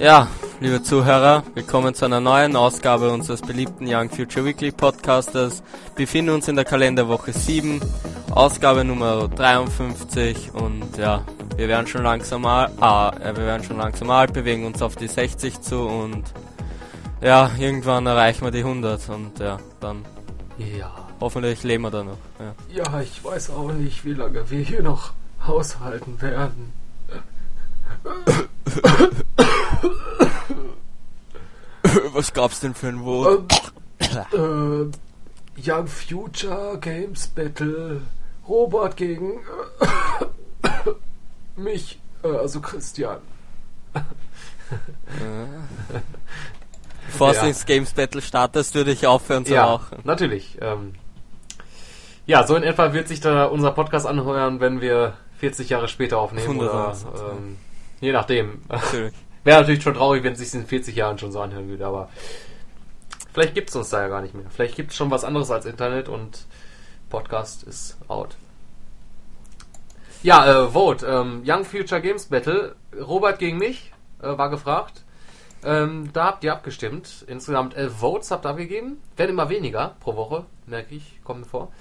Ja, liebe Zuhörer, willkommen zu einer neuen Ausgabe unseres beliebten Young Future Weekly Podcasters. Wir befinden uns in der Kalenderwoche 7, Ausgabe Nummer 53 und ja, wir werden schon langsam mal, ah, wir werden schon langsam alt, bewegen uns auf die 60 zu und ja, irgendwann erreichen wir die 100 und ja, dann Ja. hoffentlich leben wir da noch. Ja. Ja, ich weiß auch nicht, wie lange wir hier noch haushalten werden. Was gab's denn für ein Wort? Ähm, äh, Young Future Games Battle. Robert gegen mich, äh, also Christian. Bevor Ja. du ins Games Battle startest, würde ich aufhören zu ja, rauchen. natürlich. Ähm, ja, so in etwa wird sich da unser Podcast anhören, wenn wir 40 Jahre später aufnehmen. 100 Oder, ähm, je nachdem. Natürlich. Wäre natürlich schon traurig, wenn es sich in 40 Jahren schon so anhören würde, aber vielleicht gibt es uns da ja gar nicht mehr. Vielleicht gibt es schon was anderes als Internet und Podcast ist out. Ja, äh, Vote. Ähm, Young Future Games Battle. Robert gegen mich äh, war gefragt. Ähm, da habt ihr abgestimmt. Insgesamt elf Votes habt ihr abgegeben. Werden immer weniger pro Woche, merke ich, kommt mir vor.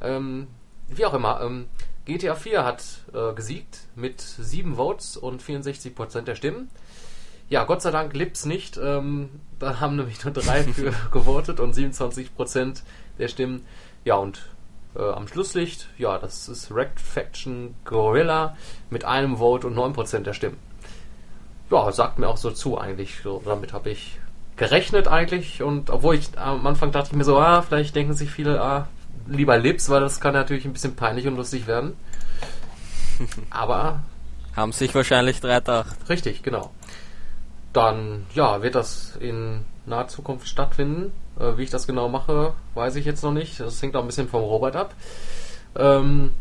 Ähm, wie auch immer. Ähm, GTA 4 hat äh, gesiegt mit 7 Votes und 64% der Stimmen. Ja, Gott sei Dank Lips nicht. Ähm, da haben nämlich nur drei für gewotet und 27% der Stimmen. Ja, und äh, am Schlusslicht, ja, das ist Wrecked Faction Gorilla mit einem Vote und 9% der Stimmen. Ja, sagt mir auch so zu eigentlich. So, damit habe ich gerechnet eigentlich. Und obwohl ich am Anfang dachte ich mir so, ah, vielleicht denken sich viele, ah, lieber Lips, weil das kann natürlich ein bisschen peinlich und lustig werden. Aber Haben sich wahrscheinlich drei gedacht. Richtig, genau. Dann, ja, wird das in naher Zukunft stattfinden. Äh, wie ich das genau mache, weiß ich jetzt noch nicht. Das hängt auch ein bisschen vom Robert ab. Ähm,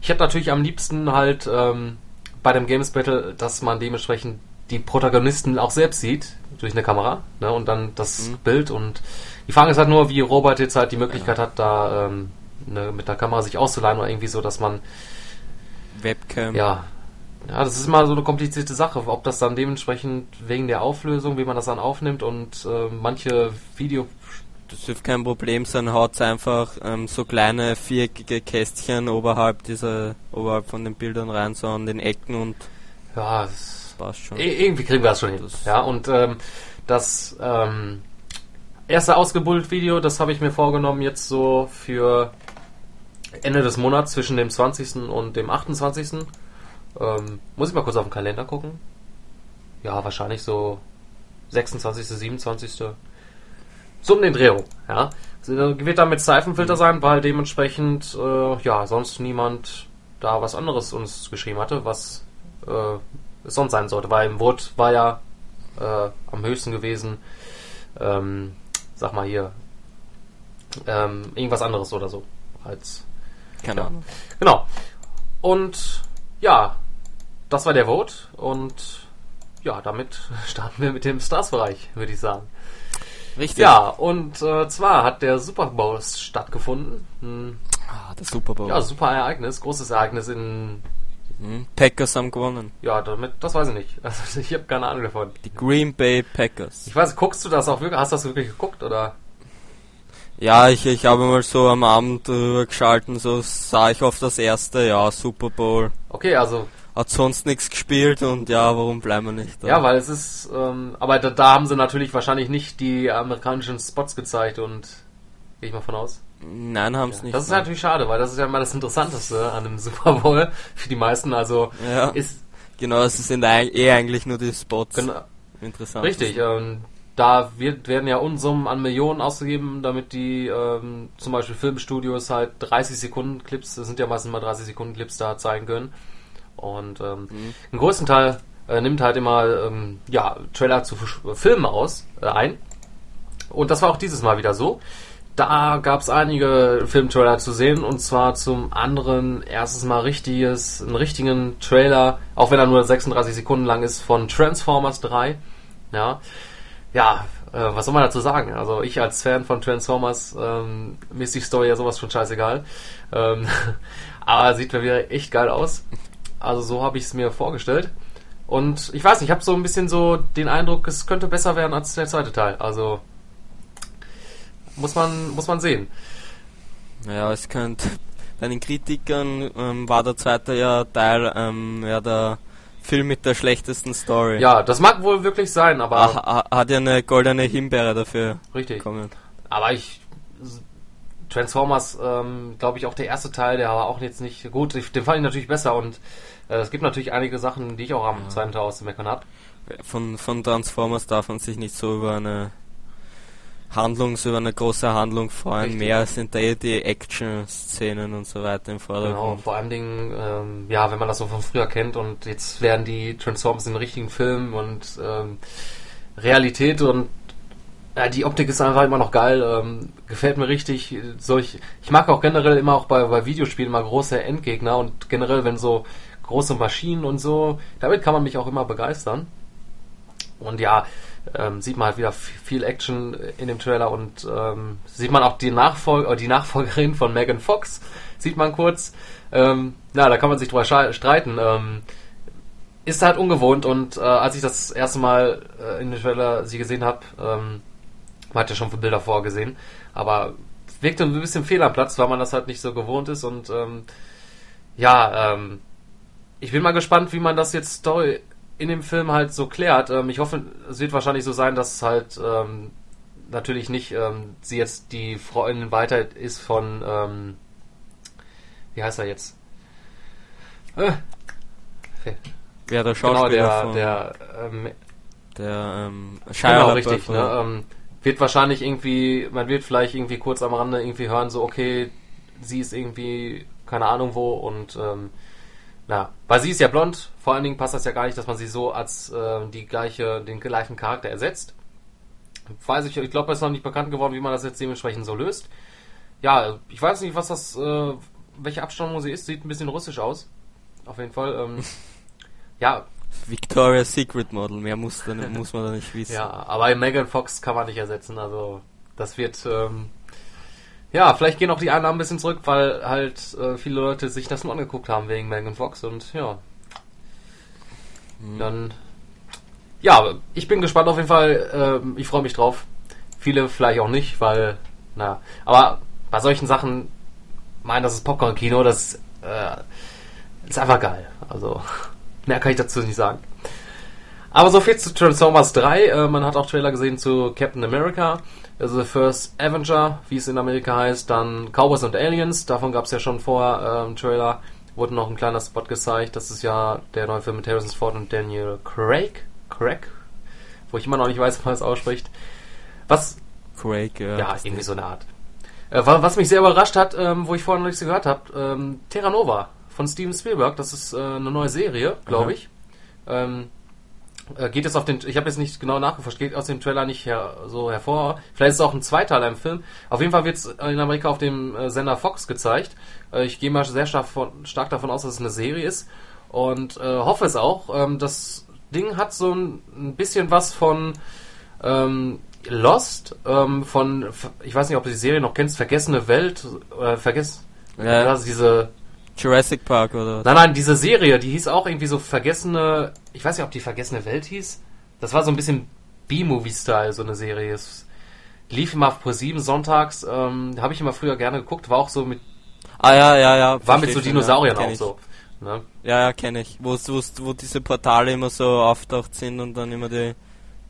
ich hätte natürlich am liebsten halt ähm, bei dem Games Battle, dass man dementsprechend die Protagonisten auch selbst sieht durch eine Kamera ne, und dann das Bild und die Frage ist halt nur, wie Robert jetzt halt die Möglichkeit hat, da ähm, ne, mit der Kamera sich auszuleihen oder irgendwie so, dass man Webcam. ja. Ja, das ist immer so eine komplizierte Sache, ob das dann dementsprechend wegen der Auflösung, wie man das dann aufnimmt und äh, manche Video. Das dürfte kein Problem sein, haut einfach ähm, so kleine viereckige Kästchen oberhalb dieser, oberhalb von den Bildern rein, so an den Ecken und Ja, das, passt schon. i- irgendwie kriegen wir das schon hin. Das- Ja, und ähm, das ähm, erste ausgebullt Video, das habe ich mir vorgenommen jetzt so für Ende des Monats zwischen dem 20. und dem 28. Ähm, muss ich mal kurz auf den Kalender gucken. Ja, wahrscheinlich so 26., 27. So um den Dreh rum, ja. Also, Wird dann mit Seifenfilter sein, weil dementsprechend, äh, ja, sonst niemand da was anderes uns geschrieben hatte, was äh, es sonst sein sollte. Weil im Wort war ja äh, am höchsten gewesen, ähm, sag mal hier, ähm, irgendwas anderes oder so. Als Keine ja. Ahnung. Genau. Und ja, das war der Vote und ja, damit starten wir mit dem Stars-Bereich, würde ich sagen. Richtig. Ja, und äh, zwar hat der Super Bowl stattgefunden. Ein, Ah, der Super Bowl. ja, super Ereignis, großes Ereignis in, Hm, Packers haben gewonnen. ja, damit, das weiß ich nicht. Also ich habe keine Ahnung davon. Die Green Bay Packers. Ich weiß, guckst du das auch wirklich? Hast du das wirklich geguckt oder? Ja, ich, ich habe mal so am Abend drüber geschalten, so sah ich auf das erste, ja, Super Bowl. Okay, also Hat sonst nichts gespielt und ja, warum bleiben wir nicht da? Ja, weil es ist, ähm, aber da, da haben sie natürlich wahrscheinlich nicht die amerikanischen Spots gezeigt und gehe ich mal von aus. Nein, haben es nicht. Das ist nein. natürlich schade, weil das ist ja mal das Interessanteste an einem Super Bowl für die meisten. Also Ja, ist genau, es sind eh eigentlich nur die Spots genau, interessant. richtig. Ähm, da wird, werden ja Unsummen an Millionen ausgegeben, damit die ähm, zum Beispiel Filmstudios halt 30 Sekunden Clips, das sind ja meistens mal 30 Sekunden Clips da zeigen können. Und ähm, Mhm. den größten Teil äh, nimmt halt immer ähm, ja, Trailer zu F- Filmen aus, äh, ein. Und das war auch dieses Mal wieder so. da gab es einige Filmtrailer zu sehen und zwar zum anderen erstes Mal richtiges, einen richtigen Trailer, auch wenn er nur 36 Sekunden lang ist, von Transformers 3. Ja, ja, äh, was soll man dazu sagen? Also ich als Fan von Transformers, ähm, mir ist die Story ja sowas von scheißegal. Ähm, aber sieht mir wieder echt geil aus. Also so habe ich es mir vorgestellt. Und ich weiß nicht, ich habe so ein bisschen so den Eindruck, es könnte besser werden als der zweite Teil. Also muss man, muss man sehen. Ja, es könnte. Bei den Kritikern ähm, war der zweite ja Teil ähm, ja der Film mit der schlechtesten Story. Ja, das mag wohl wirklich sein, aber. Ach, hat ja eine goldene Himbeere dafür richtig. bekommen. Aber ich. Transformers, ähm, glaube ich, auch der erste Teil, der war auch jetzt nicht gut. Den fand ich natürlich besser und äh, es gibt natürlich einige Sachen, die ich auch am ja. zweiten Teil auszumeckern habe. Von, von Transformers darf man sich nicht so über eine Handlungs, über eine große Handlung freuen. Richtig. Mehr sind da eh die Action-Szenen und so weiter im Vordergrund. Genau, vor allem Dingen, ähm, ja, wenn man das so von früher kennt und jetzt werden die Transformers in richtigen Filmen und ähm, Realität und ja, die Optik ist einfach immer noch geil, ähm, gefällt mir richtig. Solch, ich mag auch generell immer auch bei, bei Videospielen mal große Endgegner und generell, wenn so große Maschinen und so, damit kann man mich auch immer begeistern. Und ja, ähm, sieht man halt wieder viel Action in dem Trailer und ähm, sieht man auch die, Nachfolger, die Nachfolgerin von Megan Fox, sieht man kurz. Ähm, na, da kann man sich drüber streiten. Ähm, ist halt ungewohnt und äh, als ich das erste Mal äh, in dem Trailer sie gesehen habe, ähm, man hat ja schon Bilder vorgesehen, aber wirkte ein bisschen fehl am Platz, weil man das halt nicht so gewohnt ist und ähm, ja, ähm, ich bin mal gespannt, wie man das jetzt Story in dem Film halt so klärt. Ähm, ich hoffe, es wird wahrscheinlich so sein, dass halt ähm, natürlich nicht ähm, sie jetzt die Freundin weiter ist von ähm, wie heißt er jetzt? Äh, ja, der Schauspieler genau, der, der, ähm, der ähm, genau, richtig. Ne, ähm, wird wahrscheinlich irgendwie, man wird vielleicht irgendwie kurz am Rande irgendwie hören, so okay, sie ist irgendwie keine Ahnung wo und ähm, ja, weil sie ist ja blond, vor allen Dingen passt das ja gar nicht, dass man sie so als äh, die gleiche, den gleichen Charakter ersetzt. Weiß ich, ich glaube, es ist noch nicht bekannt geworden, wie man das jetzt dementsprechend so löst. Ja, ich weiß nicht, was das, äh, welche Abstammung sie ist, sieht ein bisschen russisch aus. Auf jeden Fall. Ähm, ja. Victoria's Secret Model, mehr muss, dann, muss man da nicht wissen. Ja, aber Megan Fox kann man nicht ersetzen, also das wird ähm, ja, vielleicht gehen auch die Einnahmen ein bisschen zurück, weil halt äh, viele Leute sich das nur angeguckt haben wegen Megan Fox und ja. Mhm. Dann. Ja, ich bin gespannt auf jeden Fall. Äh, ich freue mich drauf. Viele vielleicht auch nicht, weil, na, aber bei solchen Sachen, meinen, das ist Popcorn-Kino, das äh, ist einfach geil. Also, mehr kann ich dazu nicht sagen. Aber so viel zu Transformers 3. Äh, man hat auch Trailer gesehen zu Captain America The First Avenger, wie es in Amerika heißt, dann Cowboys and Aliens, davon gab es ja schon vorher ähm, Trailer, wurde noch ein kleiner Spot gezeigt, das ist ja der neue Film mit Harrison Ford und Daniel Craig, Craig, wo ich immer noch nicht weiß, wie man es ausspricht. Was? Craig, ja. Ja, irgendwie so eine Art. Äh, was mich sehr überrascht hat, ähm, wo ich vorher noch nichts gehört habe, ähm, Terra Nova von Steven Spielberg, das ist äh, eine neue Serie, glaube ich. Ähm, äh, geht es auf den, ich habe jetzt nicht genau nachgeforscht, geht aus dem Trailer nicht her, so hervor. Vielleicht ist es auch ein Zweiteiler im Film. Auf jeden Fall wird es in Amerika auf dem äh, Sender Fox gezeigt. Äh, ich gehe mal sehr stark, von, stark, davon aus, dass es eine Serie ist und hoffe es auch. Ähm, das Ding hat so ein, ein bisschen was von ähm, Lost, ähm, von, ich weiß nicht, ob du die Serie noch kennst, Vergessene Welt, äh, vergessen, ja. also diese Jurassic Park oder? Nein, nein, diese Serie, die hieß auch irgendwie so vergessene, ich weiß nicht, ob die vergessene Welt hieß. Das war so ein bisschen B-Movie-Style, so eine Serie. Es lief immer auf Pro 7 sonntags, ähm, habe ich immer früher gerne geguckt, war auch so mit. Ah ja, ja, ja. War mit so Dinosauriern ja, auch ich. so. Ne? Ja, ja, kenne ich. Wo, wo, wo diese Portale immer so auftaucht sind und dann immer die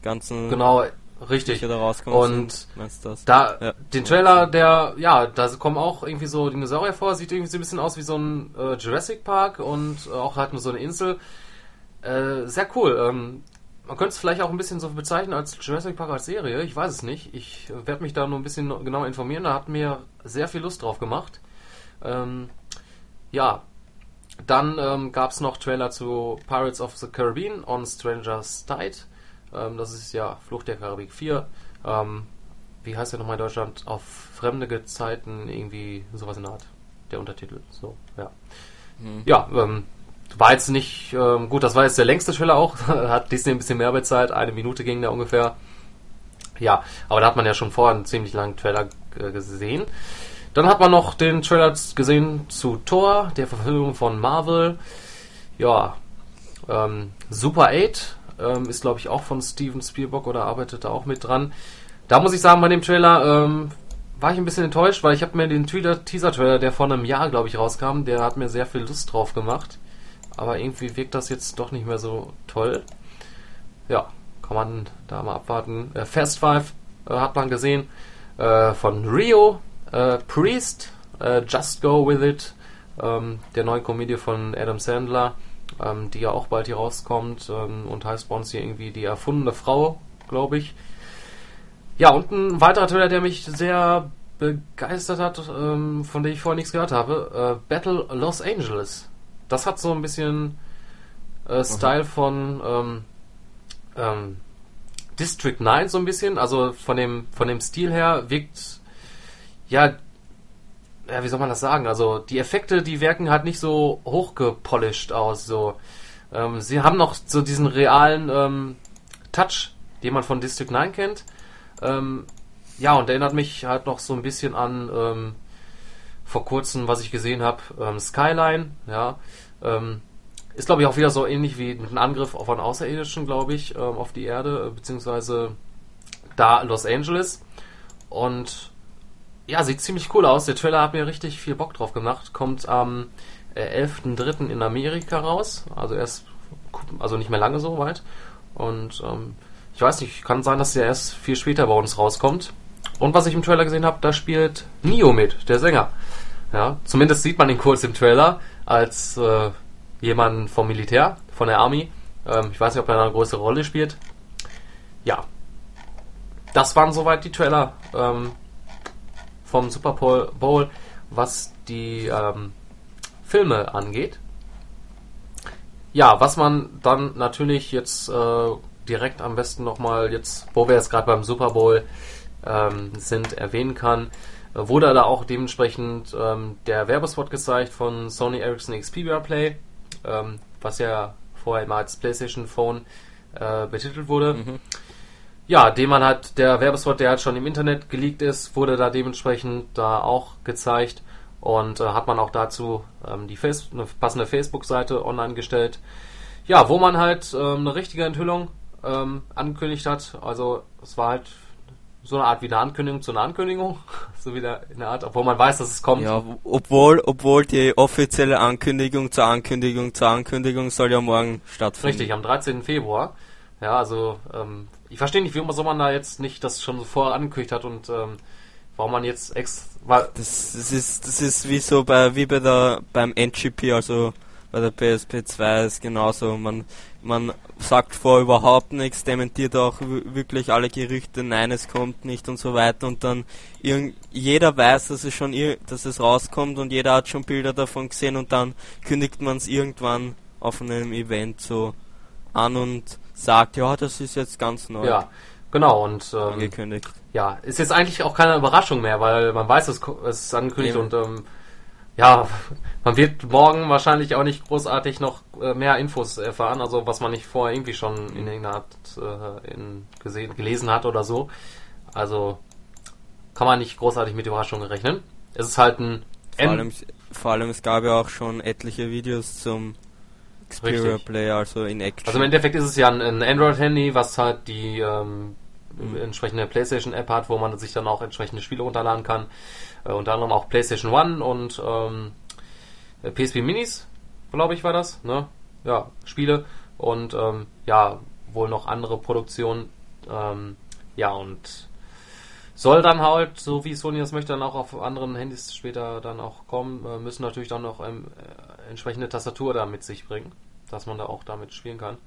ganzen. Genau, Richtig. Da und da ja. den Trailer, der ja, da kommen auch irgendwie so Dinosaurier vor, sieht irgendwie so ein bisschen aus wie so ein äh, Jurassic Park und äh, auch halt nur so eine Insel. Äh, sehr cool. Ähm, man könnte es vielleicht auch ein bisschen so bezeichnen als Jurassic Park als Serie. Ich weiß es nicht. Ich werde mich da nur ein bisschen genauer informieren. Da hat mir sehr viel Lust drauf gemacht. Ähm, ja, dann ähm, gab es noch Trailer zu Pirates of the Caribbean on Stranger's Tide. Ähm, das ist ja Flucht der Karibik 4. Ähm, wie heißt der nochmal in Deutschland? Auf fremde Gezeiten, irgendwie sowas in der Art. Der Untertitel. So, ja. Hm. Ja, ähm, war jetzt nicht, ähm, gut, das war jetzt der längste Trailer auch. hat Disney ein bisschen mehr bezahlt. Eine Minute ging der ungefähr. Ja, aber da hat man ja schon vorher einen ziemlich langen Trailer äh, gesehen. Dann hat man noch den Trailer gesehen zu Thor, der Verfilmung von Marvel. Ja, ähm, Super 8 ähm, ist, glaube ich, auch von Steven Spielberg oder arbeitet da auch mit dran. Da muss ich sagen, bei dem Trailer ähm, war ich ein bisschen enttäuscht, weil ich habe mir den Teaser-Trailer, der vor einem Jahr, glaube ich, rauskam, der hat mir sehr viel Lust drauf gemacht. Aber irgendwie wirkt das jetzt doch nicht mehr so toll. Ja, kann man da mal abwarten. Äh, Fast Five äh, hat man gesehen äh, von Rio, äh, Priest, äh, Just Go With It, ähm, der neuen Komödie von Adam Sandler, ähm, die ja auch bald hier rauskommt ähm, und heißt bei uns hier irgendwie die erfundene Frau, glaube ich. Ja, und ein weiterer Trailer, der mich sehr begeistert hat, ähm, von dem ich vorher nichts gehört habe, äh, Battle Los Angeles. Das hat so ein bisschen äh, Style von ähm, ähm, District 9 so ein bisschen, also von dem von dem Stil her wirkt ja ja, wie soll man das sagen? Also die Effekte, die wirken halt nicht so hochgepolished aus. So, ähm, sie haben noch so diesen realen ähm, Touch, den man von District 9 kennt. Ähm, ja, und erinnert mich halt noch so ein bisschen an ähm, vor kurzem, was ich gesehen habe, ähm, Skyline. Ja, ähm, ist glaube ich auch wieder so ähnlich wie einem Angriff auf einen Außerirdischen, glaube ich, auf die Erde äh, beziehungsweise da Los Angeles. Und ja, sieht ziemlich cool aus. Der Trailer hat mir richtig viel Bock drauf gemacht. Kommt am äh, 11.3. in Amerika raus. Also erst, also nicht mehr lange so weit. Und ähm, ich weiß nicht, kann sein, dass der erst viel später bei uns rauskommt. Und was ich im Trailer gesehen habe, da spielt Nio mit, der Sänger. Ja, zumindest sieht man ihn kurz im Trailer als äh, jemand vom Militär, von der Army. Ähm, ich weiß nicht, ob er eine größere Rolle spielt. Ja, das waren soweit die Trailer. Ähm, vom Super Bowl, was die ähm, Filme angeht. Ja, was man dann natürlich jetzt äh, direkt am besten nochmal, jetzt, wo wir jetzt gerade beim Super Bowl ähm, sind, erwähnen kann, äh, wurde da auch dementsprechend ähm, der Werbespot gezeigt von Sony Ericsson Xperia Play, ähm, was ja vorher mal als PlayStation Phone äh, betitelt wurde. Mhm ja, den man hat, der Werbespot, der halt schon im Internet geleakt ist, wurde da dementsprechend da auch gezeigt und äh, hat man auch dazu ähm, die Face eine passende Facebook-Seite online gestellt. Ja, wo man halt ähm, eine richtige Enthüllung ähm, angekündigt hat. Also es war halt so eine Art wie eine Ankündigung zu einer Ankündigung, so wieder in der Art, obwohl man weiß, dass es kommt. Ja, obwohl, obwohl die offizielle Ankündigung zur Ankündigung zur Ankündigung soll ja morgen stattfinden. Richtig, am 13. Februar. Ja, also ähm, ich verstehe nicht, warum man da jetzt nicht das schon vorher angekündigt hat und ähm, warum man jetzt ex. Das, das ist das ist wie so bei wie bei der beim NGP, also bei der PSP 2 ist genauso. Man man sagt vor überhaupt nichts, dementiert auch wirklich alle Gerüchte, nein, es kommt nicht und so weiter und dann jeder weiß, dass es schon dass es rauskommt und jeder hat schon Bilder davon gesehen und dann kündigt man es irgendwann auf einem Event so an und sagt, ja, das ist jetzt ganz neu. Ja, genau. Und ähm, angekündigt. Ja, ist jetzt eigentlich auch keine Überraschung mehr, weil man weiß, es, es ist angekündigt Eben. und ähm, ja, man wird morgen wahrscheinlich auch nicht großartig noch äh, mehr Infos erfahren, also was man nicht vorher irgendwie schon in irgendeiner Art äh, in gesehen, gelesen hat oder so. Also kann man nicht großartig mit Überraschungen rechnen. Es ist halt ein vor allem, vor allem, es gab ja auch schon etliche Videos zum Xperia Richtig. Player, also in Action. Also im Endeffekt ist es ja ein, ein Android-Handy, was halt die ähm, mhm. entsprechende PlayStation-App hat, wo man sich dann auch entsprechende Spiele runterladen kann. Äh, unter anderem auch PlayStation One und ähm, PSP Minis, glaube ich, war das. Ne? Ja, Spiele und ähm, ja, wohl noch andere Produktionen. Ähm, ja, und soll dann halt, so wie Sony das möchte, dann auch auf anderen Handys später dann auch kommen, äh, müssen natürlich dann noch ähm, äh, entsprechende Tastatur da mit sich bringen, dass man da auch damit spielen kann.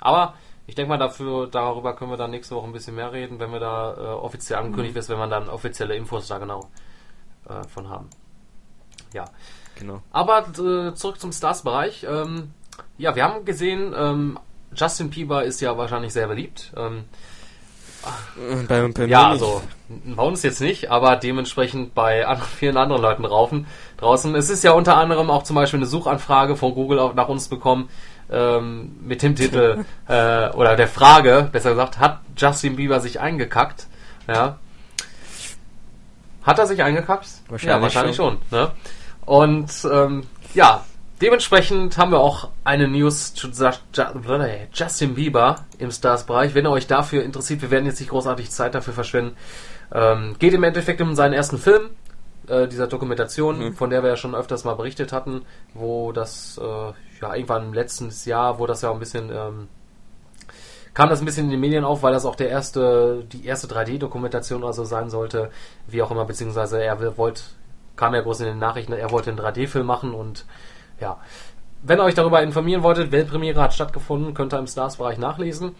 Aber ich denke mal, dafür, darüber können wir dann nächste Woche ein bisschen mehr reden, wenn wir da äh, offiziell angekündigt mhm. ist, wenn wir dann offizielle Infos da genau äh, von haben. Ja. Genau. Aber äh, zurück zum Stars-Bereich. Ähm, ja, wir haben gesehen, ähm, Justin Bieber ist ja wahrscheinlich sehr beliebt. Ähm, Bei, bei ja, also bei uns jetzt nicht, aber dementsprechend bei anderen, vielen anderen Leuten draußen. draußen. Es ist ja unter anderem auch zum Beispiel eine Suchanfrage von Google auch nach uns bekommen ähm, mit dem Titel äh, oder der Frage, besser gesagt, hat Justin Bieber sich eingekackt? Ja. Hat er sich eingekackt? Wahrscheinlich ja, wahrscheinlich schon. schon ne? Und ähm, ja, dementsprechend haben wir auch eine News zu Justin Bieber im Stars-Bereich. Wenn ihr euch dafür interessiert, wir werden jetzt nicht großartig Zeit dafür verschwenden. Ähm, geht im Endeffekt um seinen ersten Film, äh, dieser Dokumentation, mhm. von der wir ja schon öfters mal berichtet hatten, wo das äh, ja irgendwann im letzten Jahr, wo das ja auch ein bisschen ähm, kam das ein bisschen in den Medien auf, weil das auch der erste, die erste 3D-Dokumentation oder so sein sollte, wie auch immer, beziehungsweise er wollte, kam ja groß in den Nachrichten, er wollte einen 3D-Film machen und ja. Wenn ihr euch darüber informieren wolltet, Weltpremiere hat stattgefunden, könnt ihr im Stars-Bereich nachlesen.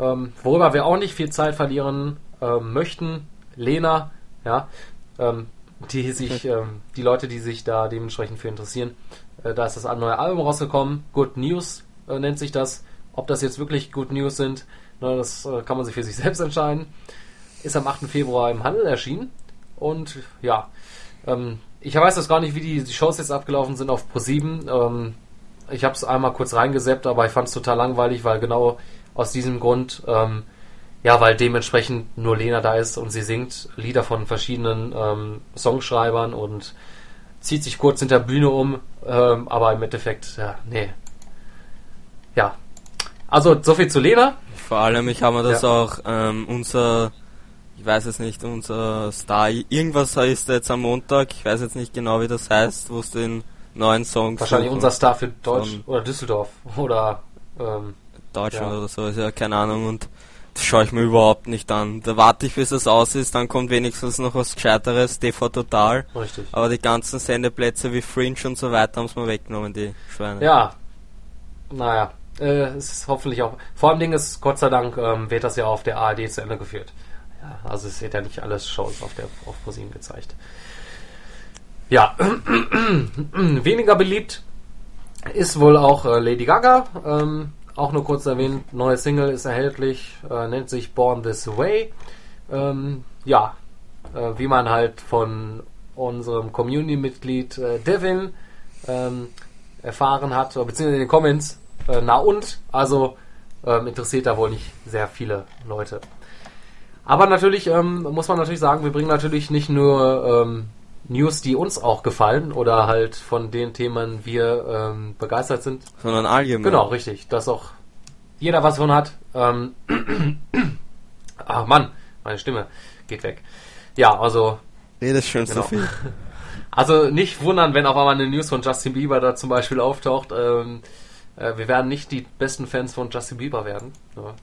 Ähm, worüber wir auch nicht viel Zeit verlieren ähm, möchten, Lena, ja, ähm, die sich, ähm, die Leute, die sich da dementsprechend für interessieren, äh, da ist das neue Album rausgekommen, Good News äh, nennt sich das. Ob das jetzt wirklich Good News sind, na, das äh, kann man sich für sich selbst entscheiden. Ist am 8. Februar im Handel erschienen. Und ja, ähm, ich weiß jetzt gar nicht, wie die, die Shows jetzt abgelaufen sind auf Pro7. Ähm, ich habe es einmal kurz reingeseppt, aber ich fand es total langweilig, weil genau aus diesem Grund, ähm, ja, weil dementsprechend nur Lena da ist und sie singt Lieder von verschiedenen ähm, Songschreibern und zieht sich kurz hinter Bühne um, ähm, aber im Endeffekt, ja, nee. Ja. Also, soviel zu Lena. Vor allem, ich habe mir das ja. auch, ähm, unser, ich weiß es nicht, unser Star, irgendwas heißt jetzt am Montag, ich weiß jetzt nicht genau, wie das heißt, wo es den neuen Song Wahrscheinlich unser Star für Deutsch oder Düsseldorf oder, ähm, Deutschland ja. oder so, ist ja keine Ahnung und das schaue ich mir überhaupt nicht an. Da warte ich, bis es aus ist, dann kommt wenigstens noch was Gescheiteres, TV Total. Richtig. Aber die ganzen Sendeplätze wie Fringe und so weiter haben es mal weggenommen, die Schweine. Ja. Naja, äh, es ist hoffentlich auch. Vor allem Ding ist, Gott sei Dank, ähm, wird das ja auf der ARD zu Ende geführt. Ja, also es wird ja nicht alles Shows auf der auf ProSieben gezeigt. Ja, weniger beliebt ist wohl auch äh, Lady Gaga. Ähm, auch nur kurz erwähnt, neue Single ist erhältlich, äh, nennt sich Born This Way. Ähm, ja, äh, wie man halt von unserem Community-Mitglied äh, Devin ähm, erfahren hat, beziehungsweise in den Comments, äh, na und, also ähm, interessiert da wohl nicht sehr viele Leute. Aber natürlich ähm, muss man natürlich sagen, wir bringen natürlich nicht nur ähm, News, die uns auch gefallen oder halt von den Themen wir ähm, begeistert sind. Sondern allgemein. Genau, richtig. Dass auch jeder was von hat. Ähm, Ach Mann, meine Stimme geht weg. Ja, also. Nee, das ist schon genau. zu viel. Also nicht wundern, wenn auf einmal eine News von Justin Bieber da zum Beispiel auftaucht. Ähm, äh, wir werden nicht die besten Fans von Justin Bieber werden. Ja.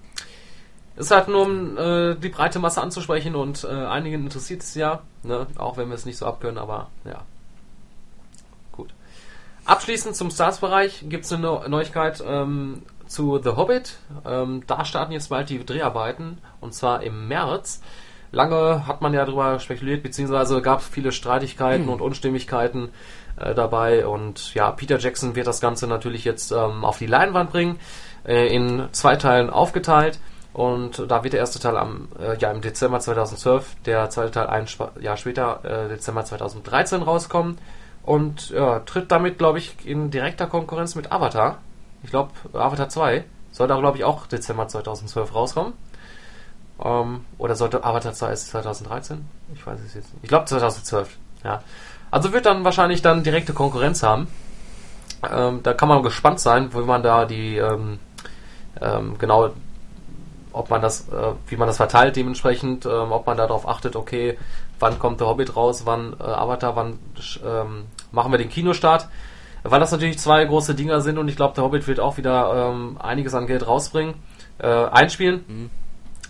Es ist halt nur, um äh, die breite Masse anzusprechen und äh, einigen interessiert es ja, ne? auch wenn wir es nicht so abkönnen, aber ja. Gut. Abschließend zum Stars-Bereich gibt es eine Neuigkeit ähm, zu The Hobbit. Ähm, da starten jetzt bald die Dreharbeiten und zwar im März. Lange hat man ja darüber spekuliert, beziehungsweise gab es viele Streitigkeiten hm. und Unstimmigkeiten äh, dabei. Und ja, Peter Jackson wird das Ganze natürlich jetzt ähm, auf die Leinwand bringen, äh, in zwei Teilen aufgeteilt. Und da wird der erste Teil am, äh, ja, im Dezember 2012, der zweite Teil ein Jahr später, äh, Dezember 2013 rauskommen. Und ja, tritt damit, glaube ich, in direkter Konkurrenz mit Avatar. Ich glaube, Avatar 2 sollte auch, glaube ich, auch Dezember 2012 rauskommen. Ähm, oder sollte Avatar 2 ist 2013? Ich weiß es jetzt nicht. Ich glaube 2012, ja. Also wird dann wahrscheinlich dann direkte Konkurrenz haben. Ähm, da kann man gespannt sein, wie man da die ähm, ähm genau ob man das, äh, wie man das verteilt dementsprechend, ähm, ob man darauf achtet, okay, wann kommt der Hobbit raus, wann äh, Avatar, wann ähm, machen wir den Kinostart. Weil das natürlich zwei große Dinger sind und ich glaube, der Hobbit wird auch wieder ähm, einiges an Geld rausbringen, äh, einspielen. Mhm.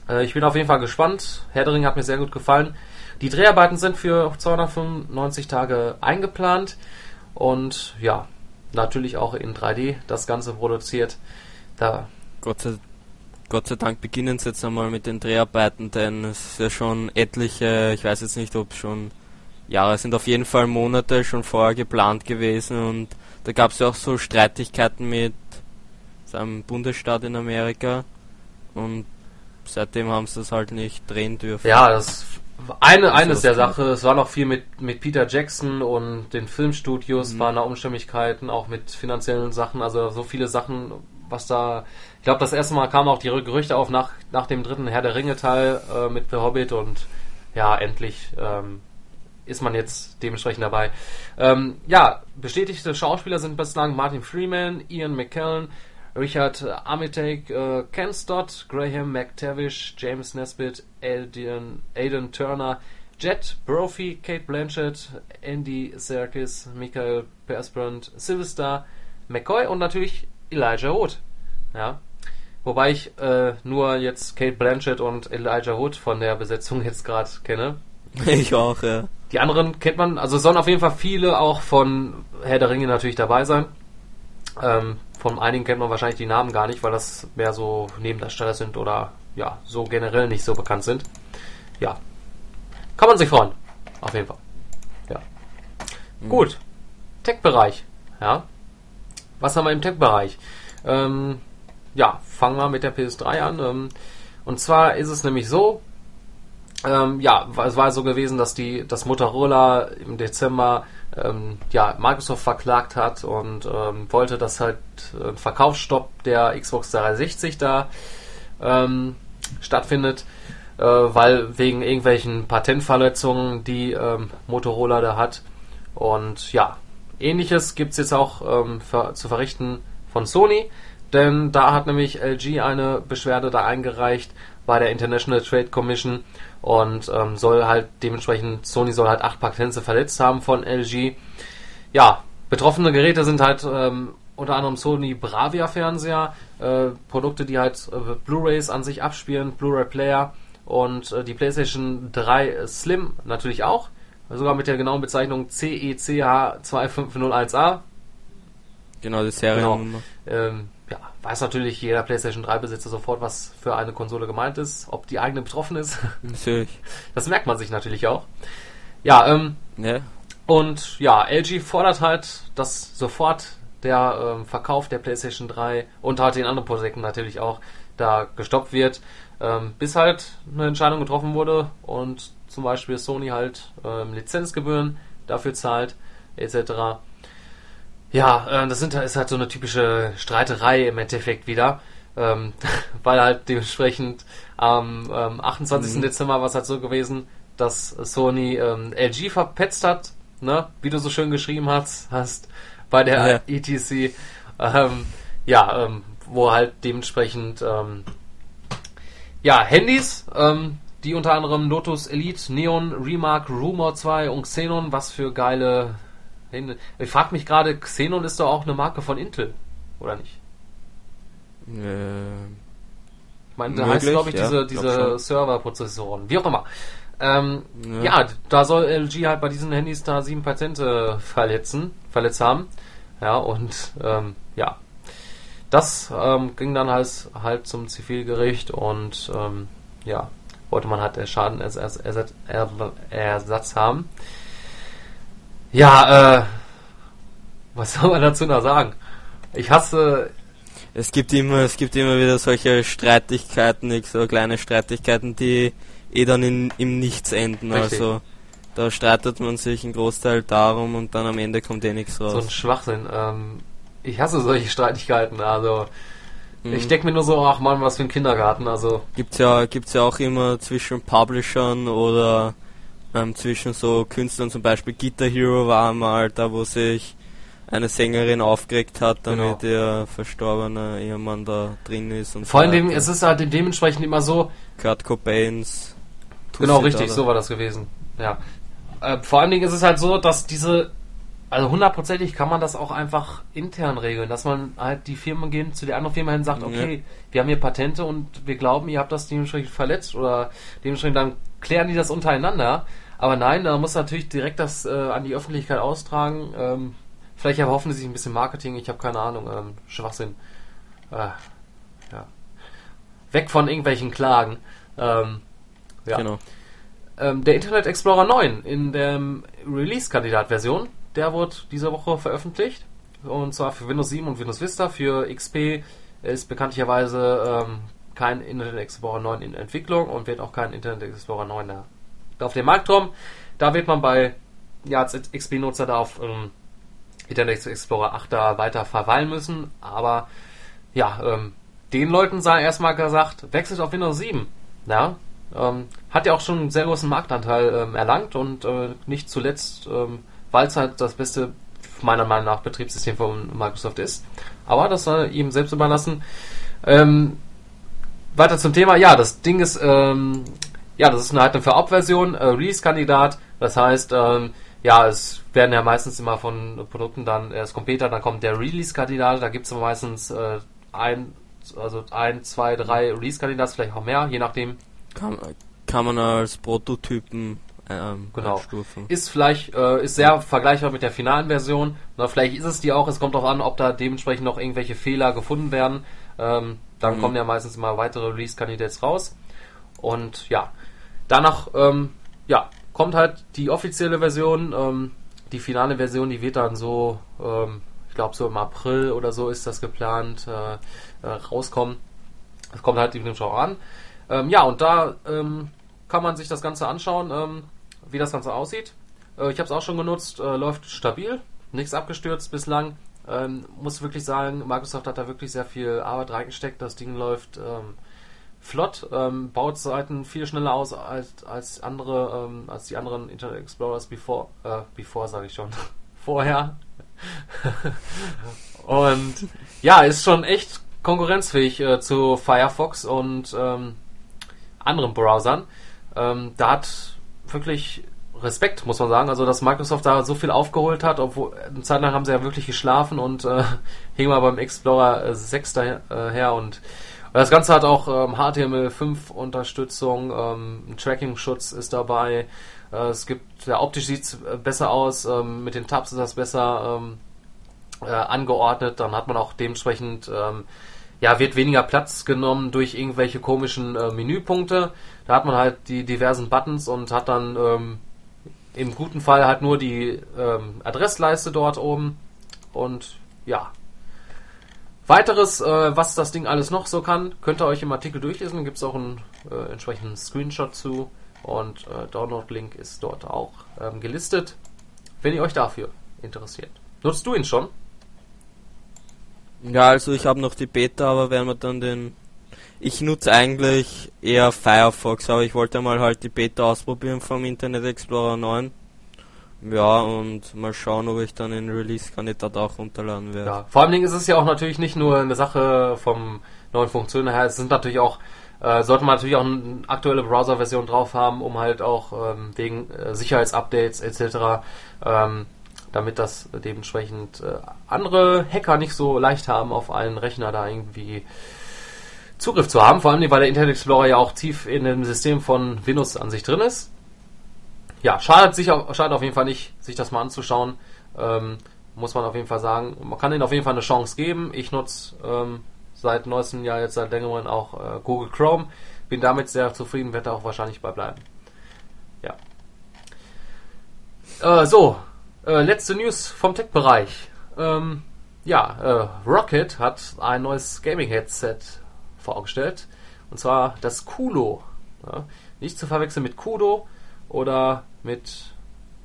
Äh, ich bin auf jeden Fall gespannt. Herr der Ring hat mir sehr gut gefallen. Die Dreharbeiten sind für 295 Tage eingeplant und ja, natürlich auch in 3D das Ganze produziert. Da Gott sei Gott sei Dank beginnen sie jetzt einmal mit den Dreharbeiten, denn es ist ja schon etliche, ich weiß jetzt nicht, ob schon Jahre sind, auf jeden Fall Monate schon vorher geplant gewesen und da gab es ja auch so Streitigkeiten mit seinem Bundesstaat in Amerika und seitdem haben sie es halt nicht drehen dürfen. Ja, das eine, Das eines ist der Sache, es war noch viel mit, mit Peter Jackson und den Filmstudios, Mhm. waren da Umstimmigkeiten, auch mit finanziellen Sachen, also so viele Sachen, was da. Ich glaube, das erste Mal kamen auch die Gerüchte auf nach, nach dem dritten Herr der Ringe-Teil äh, mit The Hobbit und ja, endlich ähm, ist man jetzt dementsprechend dabei. Ähm, ja, bestätigte Schauspieler sind bislang Martin Freeman, Ian McKellen, Richard Armitage, äh, Ken Stott, Graham McTavish, James Nesbitt, Aidan, Aidan Turner, Jet Brophy, Kate Blanchett, Andy Serkis, Michael Persbrandt, Sylvester McCoy und natürlich Elijah Wood. Ja. Wobei ich äh, nur jetzt Kate Blanchett und Elijah Wood von der Besetzung jetzt gerade kenne. Ich auch, ja. Die anderen kennt man, also es sollen auf jeden Fall viele auch von Herr der Ringe natürlich dabei sein. Ähm, von einigen kennt man wahrscheinlich die Namen gar nicht, weil das mehr so Nebendarsteller sind oder ja, so generell nicht so bekannt sind. Ja. Kann man sich freuen. Auf jeden Fall. Ja. Gut. Tech-Bereich. Ja. Was haben wir im Tech-Bereich? Ähm, ja, fangen wir mit der PS3 an. Ähm, und zwar ist es nämlich so, ähm, ja, es war so gewesen, dass die das Motorola im Dezember ähm, ja, Microsoft verklagt hat und ähm, wollte, dass halt ein Verkaufsstopp der Xbox 360 da ähm, stattfindet, äh, weil wegen irgendwelchen Patentverletzungen, die ähm, Motorola da hat. Und ja, ähnliches gibt es jetzt auch ähm, ver zu verrichten von Sony, denn da hat nämlich LG eine Beschwerde da eingereicht bei der International Trade Commission und ähm, soll halt dementsprechend, Sony soll halt acht Patente verletzt haben von LG. Ja, betroffene Geräte sind halt ähm, unter anderem Sony Bravia Fernseher, äh, Produkte, die halt äh, Blu-rays an sich abspielen, Blu-ray Player und äh, die PlayStation 3 Slim natürlich auch, sogar mit der genauen Bezeichnung E CECH2501A. Genau, die Seriennummer. Ähm, ja, weiß natürlich jeder PlayStation 3 Besitzer sofort, was für eine Konsole gemeint ist, ob die eigene betroffen ist. Natürlich. Das merkt man sich natürlich auch. Ja, ähm, Ja. und ja, LG fordert halt, dass sofort der ähm, Verkauf der PlayStation 3 und halt den anderen Projekten natürlich auch da gestoppt wird, ähm, bis halt eine Entscheidung getroffen wurde und zum Beispiel Sony halt ähm, Lizenzgebühren dafür zahlt, etc. Ja, äh, das sind, ist halt so eine typische Streiterei im Endeffekt wieder, ähm, weil halt dementsprechend am ähm, 28. Mhm. Dezember war es halt so gewesen, dass Sony ähm, LG verpetzt hat, ne? wie du so schön geschrieben hast, hast bei der Ja. ETC, ähm, ja, ähm, wo halt dementsprechend ähm, ja, Handys, ähm, die unter anderem Lotus Elite, Neon, Remark, Rumor 2 und Xenon, was für geile. Ich frage mich gerade, Xenon ist doch auch eine Marke von Intel, oder nicht? Äh, Ich meine, da heißt glaube ich ja, diese, diese. Serverprozessoren, wie auch immer. Ähm, Ja. ja. da soll LG halt bei diesen Handys da sieben Patente verletzen, verletzt haben. Ja, und ähm, ja. Das ähm, ging dann halt, halt zum Zivilgericht und ähm, ja, wollte man halt Schadenersatz Ersatz, Er- Ersatz haben. Ja, äh, was soll man dazu noch sagen? Ich hasse es gibt immer, es gibt immer wieder solche Streitigkeiten, so kleine Streitigkeiten, die eh dann in, im Nichts enden. Richtig. Also da streitet man sich einen Großteil darum und dann am Ende kommt eh nichts so ein raus. Schwachsinn. Ähm, ich hasse solche Streitigkeiten. Also Mhm. ich denke mir nur so, ach man, was für ein Kindergarten. Also Gibt's ja, gibt's ja auch immer zwischen Publishern oder ähm, zwischen so Künstlern, zum Beispiel Guitar Hero war mal da, wo sich eine Sängerin aufgeregt hat, damit Genau. ihr verstorbener Ehemann da drin ist und vor allen so Dingen, weiter. es ist halt dementsprechend immer so, Kurt Cobains Tussi Genau, richtig, da. so war das gewesen. Ja. Äh, vor allen Dingen ist es halt so, dass diese, also hundertprozentig kann man das auch einfach intern regeln, dass man halt die Firmen gehen zu der anderen Firma hin und sagt, Ja. okay, wir haben hier Patente und wir glauben, ihr habt das dementsprechend verletzt oder dementsprechend dann klären die das untereinander. Aber nein, da muss natürlich direkt das äh, an die Öffentlichkeit austragen. Ähm, vielleicht erhoffen sie sich ein bisschen Marketing, ich habe keine Ahnung, ähm, Schwachsinn. Äh, ja. Weg von irgendwelchen Klagen. Ähm, ja. Genau. Ähm, der Internet Explorer 9 in der Release-Kandidat-Version, der wurde diese Woche veröffentlicht. Und zwar für Windows 7 und Windows Vista. Für XP ist bekanntlicherweise ähm, kein Internet Explorer 9 in Entwicklung und wird auch kein Internet Explorer 9 da auf den Markt kommen. Da wird man bei ja, als XP-Nutzer da auf ähm, Internet Explorer 8 da weiter verweilen müssen. Aber ja, ähm, den Leuten sei erstmal gesagt, wechselt auf Windows 7. Ja, ähm, hat ja auch schon einen sehr großen Marktanteil ähm, erlangt und äh, nicht zuletzt, ähm, weil es halt das beste, meiner Meinung nach, Betriebssystem von Microsoft ist. Aber das soll ihm selbst überlassen. Ähm, weiter zum Thema. Ja, das Ding ist, ähm, ja, das ist eine, halt eine Verop-Version, äh, Release-Kandidat. Das heißt, ähm, ja, es werden ja meistens immer von Produkten dann erst Computer, dann kommt der Release-Kandidat. Da gibt es meistens äh, ein, also ein, zwei, drei Release-Kandidats, vielleicht auch mehr, je nachdem. Kann, kann man als Prototypen ähm, genau. einstufen. Ist vielleicht, äh, ist sehr vergleichbar mit der finalen Version. Na, vielleicht ist es die auch. Es kommt darauf an, ob da dementsprechend noch irgendwelche Fehler gefunden werden. Ähm, dann Mhm. kommen ja meistens immer weitere Release-Candidates raus. Und ja, danach, ähm, ja, kommt halt die offizielle Version. Ähm, die finale Version, die wird dann so, ähm, ich glaube so im April oder so ist das geplant, äh, äh, rauskommen. Das kommt halt eben schon an. Ähm, ja, und da ähm, kann man sich das Ganze anschauen, ähm, wie das Ganze aussieht. Äh, ich habe es auch schon genutzt, äh, läuft stabil, nichts abgestürzt bislang. Ähm, muss wirklich sagen, Microsoft hat da wirklich sehr viel Arbeit reingesteckt. Das Ding läuft ähm, flott, ähm, baut Seiten viel schneller aus als, als andere, ähm, als die anderen Internet Explorers before, äh, before sage ich schon, vorher. und ja, ist schon echt konkurrenzfähig äh, zu Firefox und ähm, anderen Browsern. Ähm, da hat wirklich Respekt, muss man sagen. Also, dass Microsoft da so viel aufgeholt hat, obwohl eine Zeit lang haben sie ja wirklich geschlafen und äh, hingen mal beim Explorer äh, 6 daher und das Ganze hat auch ähm, HTML5 Unterstützung, ähm, ein Tracking-Schutz ist dabei. Äh, es gibt, ja, optisch sieht es besser aus, ähm, mit den Tabs ist das besser ähm, äh, angeordnet. Dann hat man auch dementsprechend, ähm, ja, wird weniger Platz genommen durch irgendwelche komischen äh, Menüpunkte. Da hat man halt die diversen Buttons und hat dann ähm, im guten Fall halt nur die ähm, Adressleiste dort oben. Und ja, Weiteres, äh, was das Ding alles noch so kann, könnt ihr euch im Artikel durchlesen. Gibt es auch einen äh, entsprechenden Screenshot zu. Und äh, Download-Link ist dort auch ähm, gelistet, wenn ihr euch dafür interessiert. Nutzt du ihn schon? Ja, also ich habe noch die Beta, aber werden wir dann den. Ich nutze eigentlich eher Firefox, aber ich wollte mal halt die Beta ausprobieren vom Internet Explorer 9. Ja, und mal schauen, ob ich dann den Release-Kandidat auch runterladen werde. Ja. Vor allen Dingen ist es ja auch natürlich nicht nur eine Sache vom neuen Funktionen her. Es sind natürlich auch, äh, sollte man natürlich auch eine aktuelle Browser-Version drauf haben, um halt auch ähm, wegen äh, Sicherheitsupdates etc. Ähm, damit das dementsprechend äh, andere Hacker nicht so leicht haben, auf einen Rechner da irgendwie Zugriff zu haben. Vor allem, weil der Internet Explorer ja auch tief in dem System von Windows an sich drin ist. Ja, schadet, sich schadet auf jeden Fall nicht, sich das mal anzuschauen. Ähm, muss man auf jeden Fall sagen. Man kann ihnen auf jeden Fall eine Chance geben. Ich nutze ähm, seit neuestem Jahr, jetzt seit längerem auch äh, Google Chrome. Bin damit sehr zufrieden, werde auch wahrscheinlich bei bleiben. Ja. Äh, so, äh, letzte News vom Tech-Bereich. Ähm, ja, äh, Rocket hat ein neues Gaming-Headset vorgestellt. Und zwar das Kulo. Ja, nicht zu verwechseln mit Kudo oder mit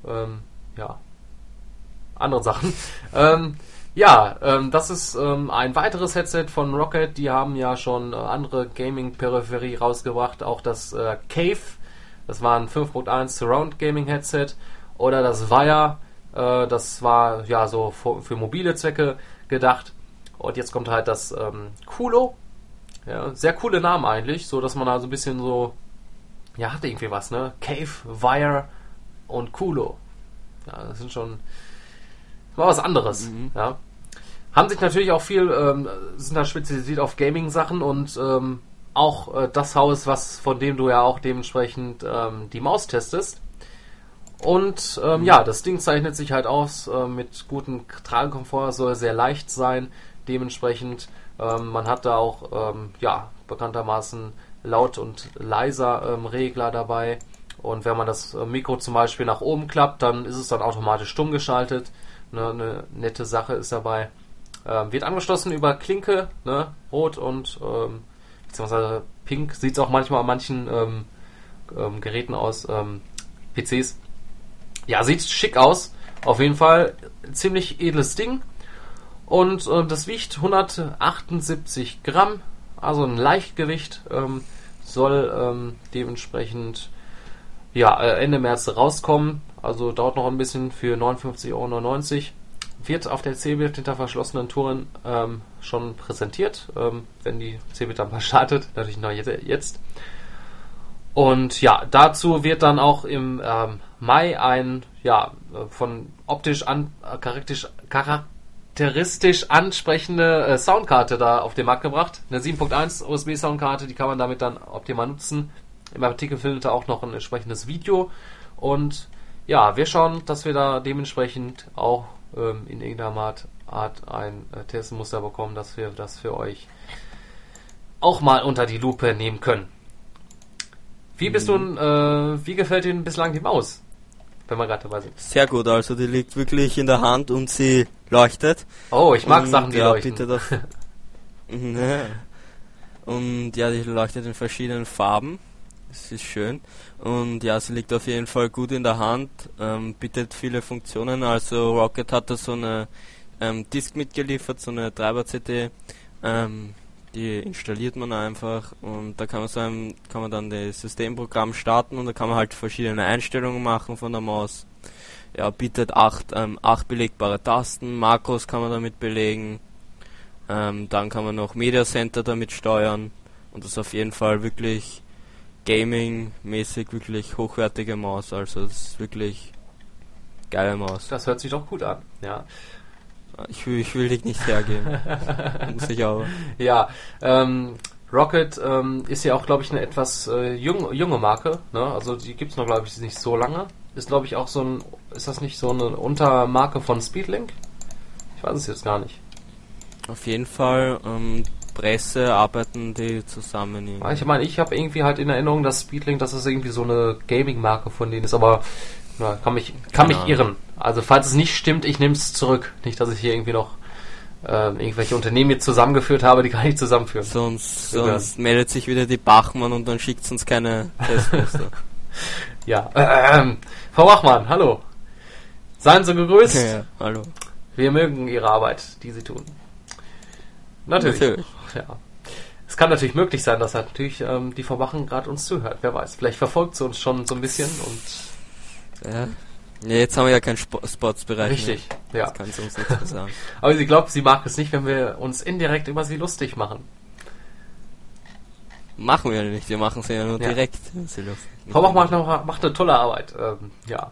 ähm, ja, anderen Sachen. ähm, ja, ähm, das ist ähm, ein weiteres Headset von Rocket. Die haben ja schon äh, andere Gaming-Peripherie rausgebracht. Auch das äh, Cave, das war ein 5.1 Surround Gaming Headset. Oder das Wire, äh, das war ja so für, für mobile Zwecke gedacht. Und jetzt kommt halt das ähm, Kulo. Ja, sehr coole Namen eigentlich, so dass man da so ein bisschen so, ja, hat irgendwie was, ne? Cave, Wire und Kulo. Ja, das sind schon mal was anderes, Mhm. ja. Haben sich natürlich auch viel, ähm, sind da spezialisiert auf Gaming-Sachen und ähm, auch äh, das Haus, was von dem du ja auch dementsprechend ähm, die Maus testest. Und ähm, ja, das Ding zeichnet sich halt aus äh, mit gutem Tragekomfort, soll sehr leicht sein. Dementsprechend, ähm, man hat da auch ähm, ja bekanntermaßen laut und leiser ähm, Regler dabei. Und wenn man das äh, Mikro zum Beispiel nach oben klappt, dann ist es dann automatisch stumm geschaltet. Ne, eine nette Sache ist dabei. Ähm, wird angeschlossen über Klinke, ne, rot und ähm, beziehungsweise pink sieht es auch manchmal an manchen Geräten aus, PCs. Ja, sieht schick aus. Auf jeden Fall ziemlich edles Ding. Und äh, das wiegt 178 Gramm, also ein Leichtgewicht. Ähm, soll ähm, dementsprechend ja, äh, Ende März rauskommen. Also dauert noch ein bisschen für 59,99 Euro. Wird auf der CeBIT hinter verschlossenen Touren ähm, schon präsentiert, ähm, wenn die CeBIT dann mal startet. Natürlich noch jetzt. Und ja, dazu wird dann auch im ähm, Mai ein ja, von optisch an, äh, charakteristisch, charakteristisch ansprechende äh, Soundkarte da auf den Markt gebracht. Eine 7.1 USB Soundkarte, die kann man damit dann optimal nutzen. Im Artikel findet ihr auch noch ein entsprechendes Video. Und ja, wir schauen, dass wir da dementsprechend auch ähm, in irgendeiner Art, Art ein äh, Testmuster bekommen, dass wir das für euch auch mal unter die Lupe nehmen können. Wie bist mhm. du, äh, wie gefällt Ihnen bislang die Maus? Wenn wir gerade dabei sind. Sehr gut, also die liegt wirklich in der Hand und sie leuchtet. Oh, ich mag und, Sachen, die ja, leuchten. Bitte das, ne. Und ja, die leuchtet in verschiedenen Farben. Es ist schön. Und ja, sie liegt auf jeden Fall gut in der Hand, ähm, bietet viele Funktionen. Also Rocket hat da so eine ähm, Disk mitgeliefert, so eine Treiber-CD. Ähm, die installiert man einfach und da kann man, so ein, kann man dann das Systemprogramm starten und da kann man halt verschiedene Einstellungen machen von der Maus. Ja, bietet acht, ähm, acht belegbare Tasten, Makros kann man damit belegen, ähm, dann kann man noch Media Center damit steuern und das ist auf jeden Fall wirklich Gaming-mäßig wirklich hochwertige Maus, also das ist wirklich geile Maus. Das hört sich doch gut an, ja. Ich will, ich will dich nicht hergeben. Muss ich aber. Ja, ähm, Rocket ähm, ist ja auch, glaube ich, eine etwas äh, jung, junge Marke. Ne? Also die gibt es noch, glaube ich, nicht so lange. Ist, glaube ich, auch so ein. Ist das nicht so eine Untermarke von Speedlink? Ich weiß es jetzt gar nicht. Auf jeden Fall. Ähm, Presse arbeiten die zusammen. Ich meine, ich habe irgendwie halt in Erinnerung, dass Speedlink, dass es irgendwie so eine Gaming-Marke von denen ist, aber ja, kann mich, kann mich irren. Also falls es nicht stimmt, ich nehme es zurück. Nicht, dass ich hier irgendwie noch äh, irgendwelche Unternehmen jetzt zusammengeführt habe, die kann ich zusammenführen. Sonst, sonst meldet sich wieder die Bachmann und dann schickt uns keine Testmuster. ja, ähm, Frau Bachmann, hallo. Seien Sie gegrüßt. Ja, hallo. Wir mögen Ihre Arbeit, die Sie tun. Natürlich. natürlich. Ja. Es kann natürlich möglich sein, dass natürlich ähm, die Frau Bachen gerade uns zuhört. Wer weiß. Vielleicht verfolgt sie uns schon so ein bisschen und ja. ja jetzt haben wir ja keinen Sp Sportsbereich. Richtig, mehr. ja. Das kannst du uns nicht mehr sagen. Aber sie glaubt, sie mag es nicht, wenn wir uns indirekt über sie lustig machen. Machen wir ja nicht, wir machen sie ja nur ja. direkt. Frau Bach macht, macht eine tolle Arbeit. Ähm, ja.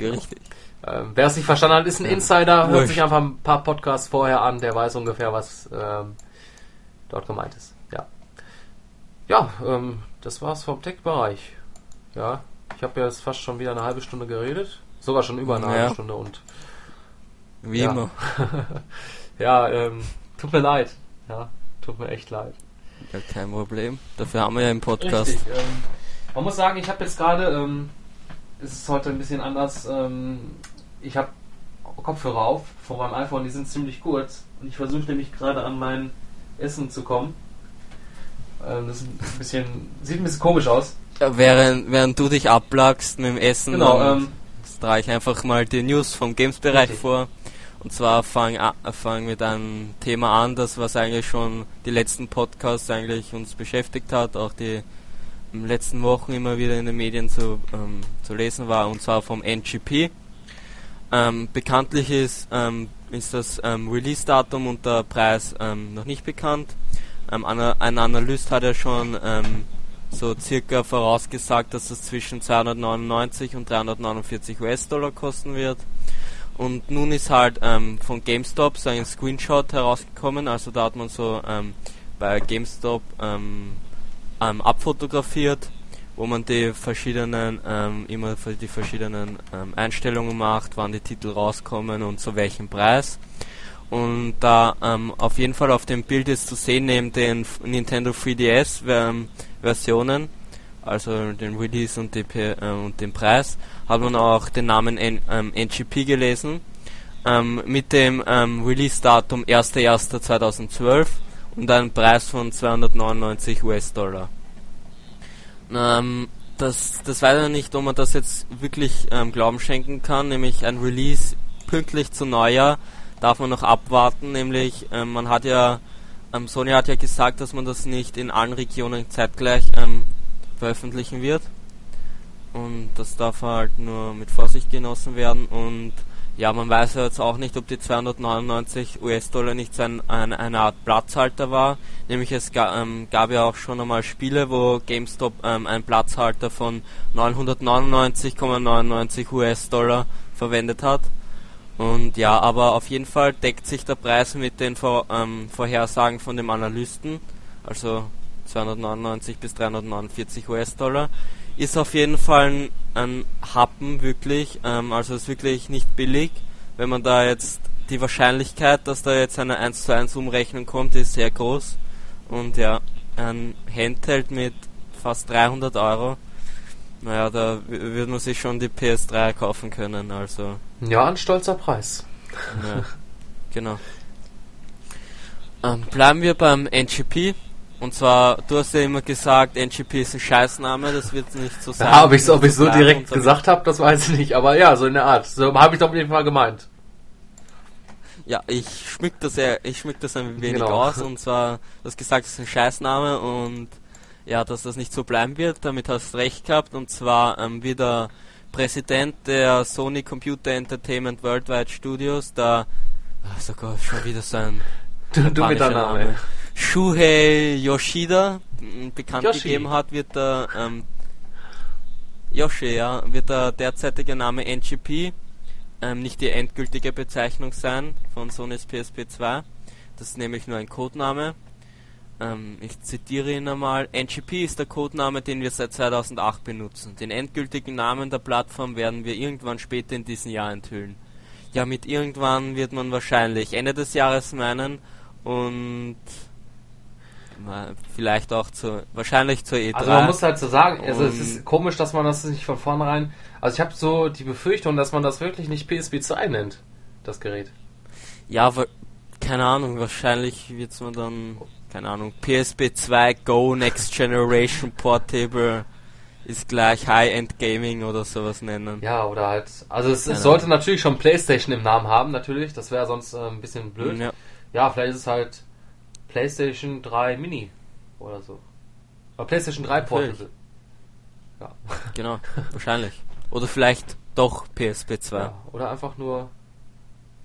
Richtig. Ähm, wer es nicht verstanden hat, ist ein Insider. Hört sich einfach ein paar Podcasts vorher an, der weiß ungefähr, was ähm, dort gemeint ist. Ja. Ja, ähm, das war's vom Tech-Bereich. Ja, ich habe jetzt fast schon wieder eine halbe Stunde geredet. Sogar schon über eine ja. halbe Stunde und. Wie ja. immer. ja, ähm, tut mir leid. Ja, tut mir echt leid. Ja, kein Problem. Dafür haben wir ja im Podcast. Richtig, ähm, man muss sagen, ich habe jetzt gerade, ähm, es ist heute ein bisschen anders, ähm, ich habe Kopfhörer auf von meinem iPhone, die sind ziemlich kurz und ich versuche nämlich gerade an mein Essen zu kommen. Ähm, das ein bisschen, sieht ein bisschen komisch aus während, während du dich abplagst mit dem Essen, genau, ähm, trage ich einfach mal die News vom Games-Bereich vor. Und zwar fange fang mit einem Thema an, das was eigentlich schon die letzten Podcasts eigentlich uns beschäftigt hat, auch die letzten Wochen immer wieder in den Medien zu, ähm, zu lesen war, und zwar vom NGP. Ähm, bekanntlich ist, ähm, ist das ähm, Release-Datum und der Preis ähm, noch nicht bekannt. Ähm, ein Analyst hat ja schon so circa vorausgesagt, dass es zwischen 299 und 349 US-Dollar kosten wird. Und nun ist halt ähm, von GameStop so ein Screenshot herausgekommen, also da hat man so ähm, bei GameStop ähm, ähm abfotografiert, wo man die verschiedenen ähm, immer die verschiedenen ähm, Einstellungen macht, wann die Titel rauskommen und zu welchem Preis. Und da auf jeden Fall auf dem Bild ist zu sehen neben den Nintendo 3DS Versionen, also den Release und, die, äh, und den Preis, hat man auch den Namen N, ähm, NGP gelesen. Ähm, mit dem ähm, Release-Datum 1.1.2012 und einen Preis von 299 US-Dollar. Ähm, das, das weiß ich nicht, ob man das jetzt wirklich ähm, Glauben schenken kann, nämlich ein Release pünktlich zu Neujahr darf man noch abwarten, nämlich ähm, man hat ja, ähm, Sony hat ja gesagt, dass man das nicht in allen Regionen zeitgleich ähm, veröffentlichen wird und das darf halt nur mit Vorsicht genossen werden und ja, man weiß ja jetzt auch nicht, ob die 299 US-Dollar nicht ein, ein, eine Art Platzhalter war. Nämlich es ga, ähm, gab ja auch schon einmal Spiele, wo GameStop ähm, einen Platzhalter von 999,99 US-Dollar verwendet hat. Und ja, aber auf jeden Fall deckt sich der Preis mit den Vor ähm, Vorhersagen von dem Analysten. Also 299 bis 349 US-Dollar ist auf jeden Fall ein, ein Happen wirklich, ähm, also ist wirklich nicht billig. Wenn man da jetzt die Wahrscheinlichkeit, dass da jetzt eine 1 zu 1 Umrechnung kommt, ist sehr groß. Und ja, ein Handheld mit fast 300 Euro, naja, da würde man sich schon die PS3 kaufen können, also. Ja, ein stolzer Preis. Ja, genau. Ähm, bleiben wir beim NGP. Und zwar, du hast ja immer gesagt, NGP ist ein Scheißname, das wird nicht so sein. Ja, ob ich es ob so direkt gesagt habe, das weiß ich nicht, aber ja, so in der Art. So habe ich doch auf jeden Fall gemeint. Ja, ich schmück das ja, ich schmück das ein wenig Genau. aus und zwar, du hast gesagt, es ist ein Scheißname und ja, dass das nicht so bleiben wird, damit hast du recht gehabt und zwar ähm, wie der Präsident der Sony Computer Entertainment Worldwide Studios, der, ach, sogar schon wieder sein Du, du mit der japanischer Name. Shuhei Yoshida bekannt Yoshi. gegeben hat, wird der ähm, Yoshi, ja, wird der derzeitige Name NGP ähm, nicht die endgültige Bezeichnung sein von Sony's PSP 2. Das ist nämlich nur ein Codename. Ähm, ich zitiere ihn einmal. NGP ist der Codename, den wir seit 2008 benutzen. Den endgültigen Namen der Plattform werden wir irgendwann später in diesem Jahr enthüllen. Ja, mit irgendwann wird man wahrscheinlich Ende des Jahres meinen und vielleicht auch zu, wahrscheinlich zur E3. Also man muss halt so sagen, also es ist komisch, dass man das nicht von vornherein. Also ich habe so die Befürchtung, dass man das wirklich nicht PSP 2 nennt, das Gerät. Ja, keine Ahnung, wahrscheinlich wird's man dann, keine Ahnung, PSP 2 Go Next Generation Portable ist gleich High-End Gaming oder sowas nennen. Ja, oder halt. Also es, es sollte natürlich schon PlayStation im Namen haben, natürlich. Das wäre sonst äh, ein bisschen blöd. Ja, Ja, vielleicht ist es halt PlayStation 3 Mini oder so. Oder PlayStation 3 Natürlich. Portable. Ja. genau, wahrscheinlich. Oder vielleicht doch PSP 2. ja. Oder einfach nur.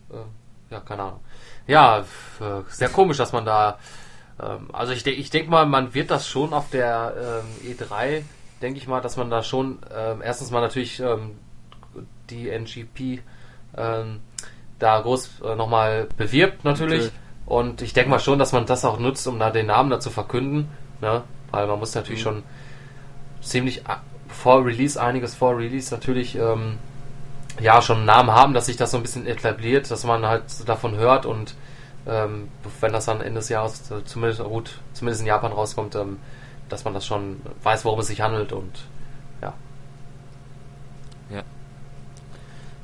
Äh, ja, keine Ahnung. Ja, äh, sehr komisch, dass man da. Ähm, also ich, denk- ich denke mal, man wird das schon auf der ähm, E3, denke ich mal, dass man da schon ähm, erstens mal natürlich ähm, die NGP ähm, da groß äh, nochmal bewirbt natürlich. Natürlich. Und ich denke mal schon, dass man das auch nutzt, um da den Namen da zu verkünden. Ne? Weil man muss natürlich Mhm. schon ziemlich vor Release, einiges vor Release natürlich ähm, ja schon einen Namen haben, dass sich das so ein bisschen etabliert, dass man halt davon hört und ähm, wenn das dann Ende des Jahres äh, zumindest gut, zumindest in Japan rauskommt, ähm, dass man das schon weiß, worum es sich handelt und ja.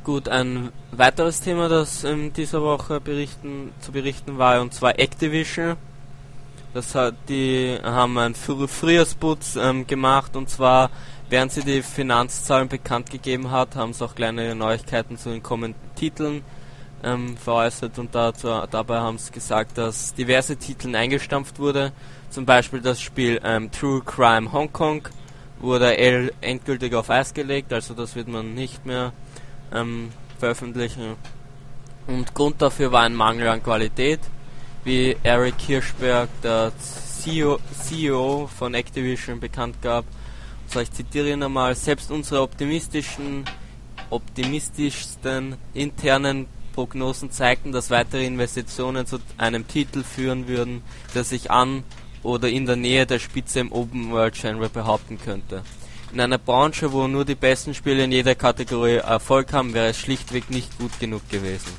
Gut, ein weiteres Thema, das in dieser Woche berichten, zu berichten war, und zwar Activision. Das hat, die haben einen Frü- Frühjahrsputz ähm, gemacht und zwar, während sie die Finanzzahlen bekannt gegeben hat, haben sie auch kleine Neuigkeiten zu den kommenden Titeln ähm, veräußert und dazu, dabei haben sie gesagt, dass diverse Titel eingestampft wurde. Zum Beispiel das Spiel ähm, True Crime Hong Kong wurde endgültig auf Eis gelegt, also das wird man nicht mehr ähm, veröffentlichen. Und Grund dafür war ein Mangel an Qualität, wie Eric Hirschberg, der CEO, CEO von Activision, bekannt gab. So, ich zitiere ihn einmal, selbst unsere optimistischen, optimistischsten internen Prognosen zeigten, dass weitere Investitionen zu einem Titel führen würden, der sich an oder in der Nähe der Spitze im Open World Genre behaupten könnte. In einer Branche, wo nur die besten Spiele in jeder Kategorie Erfolg haben, wäre es schlichtweg nicht gut genug gewesen.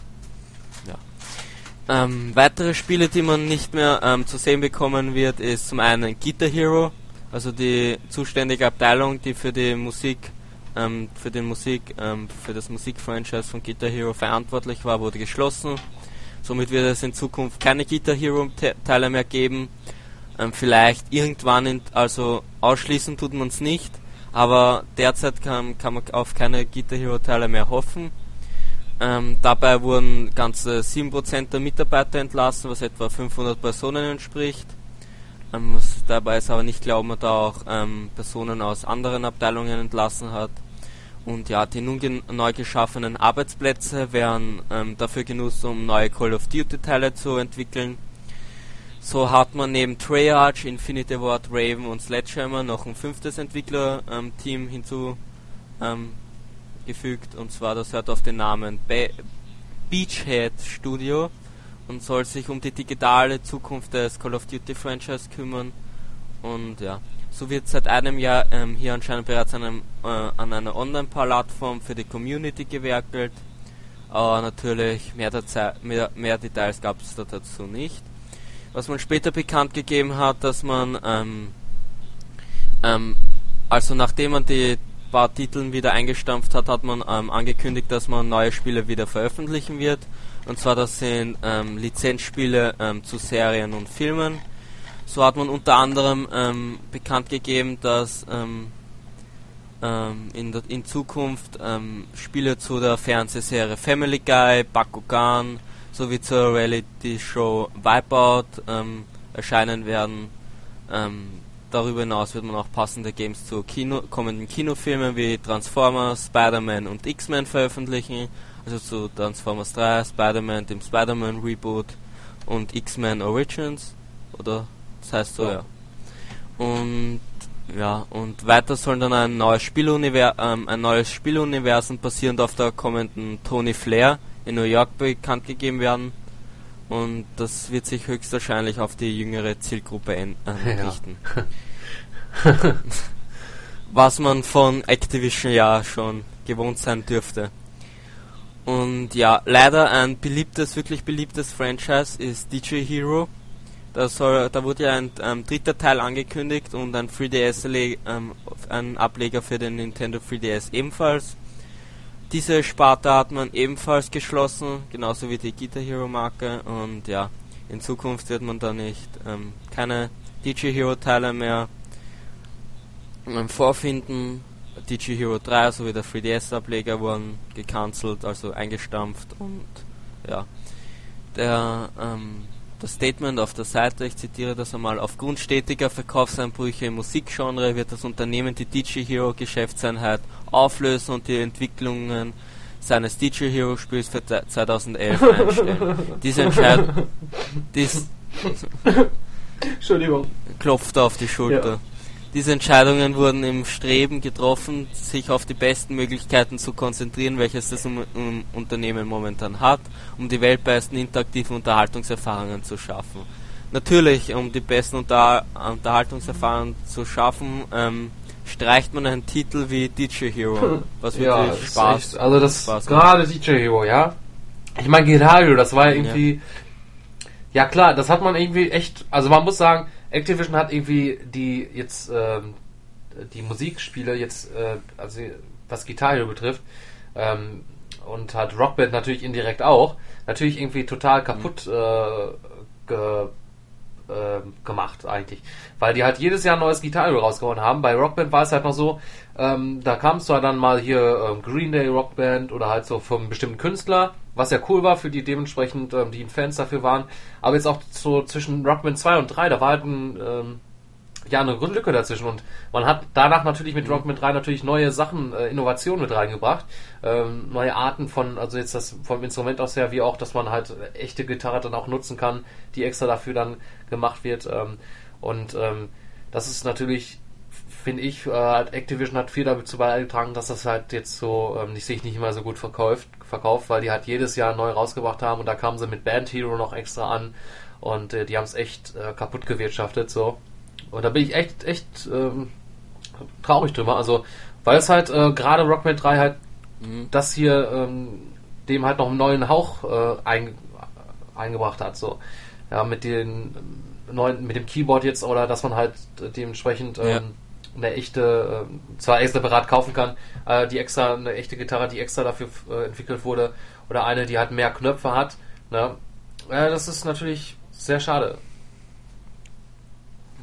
Ja. Ähm, weitere Spiele, die man nicht mehr ähm, zu sehen bekommen wird, ist zum einen Guitar Hero, also die zuständige Abteilung, die für die Musik, ähm, für den Musik, ähm, für das Musikfranchise von Guitar Hero verantwortlich war, wurde geschlossen. Somit wird es in Zukunft keine Guitar Hero Teile mehr geben. Ähm, vielleicht irgendwann, in, also ausschließen tut man es nicht, aber derzeit kann, kann man auf keine Guitar Hero Teile mehr hoffen. Ähm, dabei wurden ganze 7% der Mitarbeiter entlassen, was etwa 500 Personen entspricht. Ähm, dabei ist aber nicht man da auch ähm, Personen aus anderen Abteilungen entlassen hat. Und ja, die nun neu geschaffenen Arbeitsplätze werden ähm, dafür genutzt, um neue Call of Duty Teile zu entwickeln. So hat man neben Treyarch, Infinity Ward, Raven und Sledgehammer noch ein fünftes Entwicklerteam ähm, hinzugefügt. Ähm, und zwar, das hört auf den Namen Be Beachhead Studio und soll sich um die digitale Zukunft des Call of Duty Franchise kümmern. Und ja, so wird seit einem Jahr ähm, hier anscheinend bereits an, einem, äh, an einer Online-Plattform für die Community gewerkelt. Aber natürlich mehr, mehr, mehr Details gab es da dazu nicht. Was man später bekannt gegeben hat, dass man ähm, ähm, also nachdem man die paar Titeln wieder eingestampft hat, hat man ähm, angekündigt, dass man neue Spiele wieder veröffentlichen wird. Und zwar das sind ähm, Lizenzspiele ähm, zu Serien und Filmen. So hat man unter anderem ähm, bekannt gegeben, dass ähm, ähm, in, der, in Zukunft ähm, Spiele zu der Fernsehserie Family Guy, Bakugan sowie zur Reality-Show Wipeout erscheinen werden. Darüber hinaus wird man auch passende Games zu Kino, kommenden Kinofilmen wie Transformers, Spider-Man und X-Men veröffentlichen also zu Transformers 3, Spider-Man, dem Spider-Man Reboot und X-Men Origins, oder? Das heißt so, ja. ja. Und ja, und weiter soll dann ein neues Spieluniversum, ähm, ein neues Spieluniversum basierend auf der kommenden Tony Flair in New York bekannt gegeben werden. Und das wird sich höchstwahrscheinlich auf die jüngere Zielgruppe äh, richten. Ja. Was man von Activision ja schon gewohnt sein dürfte. Und ja, leider ein beliebtes, wirklich beliebtes Franchise ist DJ Hero. Da, soll, da wurde ja ein ähm, dritter Teil angekündigt und ein 3DS ähm, ein Ableger für den Nintendo 3DS ebenfalls. Diese Sparte hat man ebenfalls geschlossen, genauso wie die Guitar Hero Marke und ja, in Zukunft wird man da nicht ähm, keine DJ Hero Teile mehr ähm, vorfinden DJ Hero 3 sowie der 3DS-Ableger wurden gecancelt, also eingestampft und ja. Der, ähm, das Statement auf der Seite, ich zitiere das einmal, aufgrund stetiger Verkaufseinbrüche im Musikgenre wird das Unternehmen die DJ Hero Geschäftseinheit auflösen und die Entwicklungen seines DJ Hero Spiels für 2011 einstellen. Diese Entscheidung, dies, Entschuldigung, klopft auf die Schulter. Ja. Diese Entscheidungen wurden im Streben getroffen, sich auf die besten Möglichkeiten zu konzentrieren, welches das Unternehmen momentan hat, um die weltbesten interaktiven Unterhaltungserfahrungen zu schaffen. Natürlich, um die besten Unter Unterhaltungserfahrungen zu schaffen, ähm, streicht man einen Titel wie DJ Hero, was wirklich ja, Spaß. Echt, also das Spaß gerade DJ Hero, ja. Ich meine Guitar das war irgendwie ja. ja klar, das hat man irgendwie echt, also man muss sagen, Activision hat irgendwie die jetzt ähm, die Musikspiele jetzt, äh, also was Gitarre betrifft, ähm, und hat Rockband natürlich indirekt auch, natürlich irgendwie total kaputt ge, äh, gemacht eigentlich. Weil die halt jedes Jahr ein neues Gitarre rausgehauen haben. Bei Rockband war es halt noch so, ähm, da kam es zwar dann mal hier ähm, Green Day Rockband oder halt so vom bestimmten Künstler, was ja cool war für die dementsprechend, ähm, die Fans dafür waren. Aber jetzt auch so zwischen Rockband 2 und 3, da war halt ein, ähm, ja, eine Lücke dazwischen und man hat danach natürlich mit mhm. Rockband 3 natürlich neue Sachen, äh, Innovationen mit reingebracht, ähm, neue Arten von, also jetzt das vom Instrument aus her, wie auch, dass man halt echte Gitarre dann auch nutzen kann, die extra dafür dann gemacht wird ähm, und ähm, das ist natürlich finde ich, äh, Activision hat viel dazu beigetragen, dass das halt jetzt so ähm, sich nicht immer so gut verkauft, verkauft, weil die halt jedes Jahr neu rausgebracht haben und da kamen sie mit Band Hero noch extra an und äh, die haben es echt äh, kaputt gewirtschaftet so. Und da bin ich echt, echt ähm, traurig drüber. Also, weil es halt äh, gerade Rockman 3 halt mhm. das hier ähm, dem halt noch einen neuen Hauch äh, ein, eingebracht hat. So. Ja, mit den neuen, mit dem Keyboard jetzt oder dass man halt dementsprechend ähm, ja eine echte, äh, zwar extra separat kaufen kann, äh, die extra, eine echte Gitarre, die extra dafür äh, entwickelt wurde, oder eine, die halt mehr Knöpfe hat, ne? Ja, das ist natürlich sehr schade.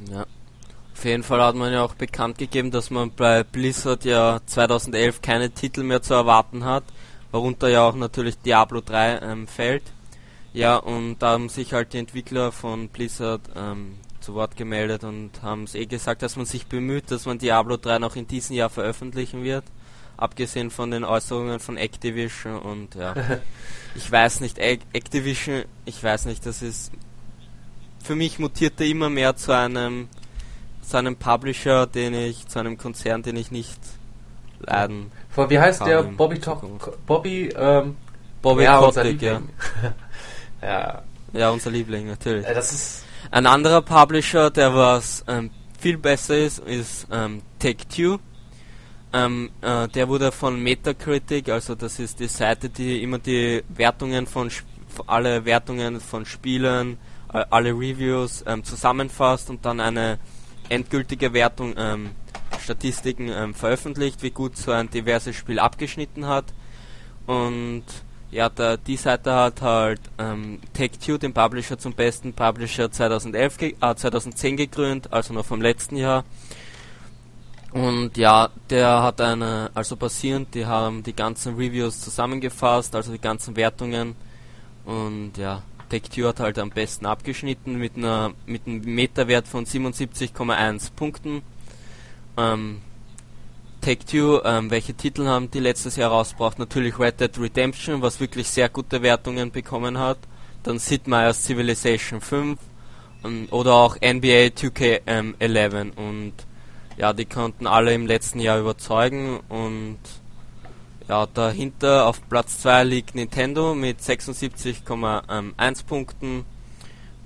Ja. Auf jeden Fall hat man ja auch bekannt gegeben, dass man bei Blizzard ja 2011 keine Titel mehr zu erwarten hat, worunter ja auch natürlich Diablo 3 ähm, fällt. Ja, und da haben sich halt die Entwickler von Blizzard ähm, zu Wort gemeldet und haben es eh gesagt, dass man sich bemüht, dass man Diablo 3 noch in diesem Jahr veröffentlichen wird. Abgesehen von den Äußerungen von Activision und ja. ich weiß nicht, Activision, ich weiß nicht, das ist. Für mich mutierte immer mehr zu einem zu einem Publisher, den ich, zu einem Konzern, den ich nicht leiden. Wie heißt der Bobby Top, Bobby, ähm, Bobby ja, Kotick, ja. ja. Ja, unser Liebling, natürlich. Das ist Ein anderer Publisher, der was ähm, viel besser ist, ist ähm, Take-Two. Ähm, äh, der wurde von Metacritic, also das ist die Seite, die immer die Wertungen von Sp alle Wertungen von Spielen, alle Reviews ähm, zusammenfasst und dann eine endgültige Wertung, ähm, Statistiken ähm, veröffentlicht, wie gut so ein diverses Spiel abgeschnitten hat. Und ja, der, die Seite hat halt ähm, Take-Two, den Publisher zum besten Publisher 2011, ge äh, 2010 gekrönt, also noch vom letzten Jahr. Und ja, der hat eine, also basierend, die haben die ganzen Reviews zusammengefasst, also die ganzen Wertungen. Und ja, Take-Two hat halt am besten abgeschnitten mit einer mit einem Meterwert von 77,1 Punkten. Ähm, Take-Two, ähm, welche Titel haben die letztes Jahr rausgebracht? Natürlich Red Dead Redemption, was wirklich sehr gute Wertungen bekommen hat. Dann Sid Meier's Civilization 5 ähm, oder auch NBA 2K11 und ja, die konnten alle im letzten Jahr überzeugen und ja, dahinter auf Platz 2 liegt Nintendo mit 76,1 Punkten.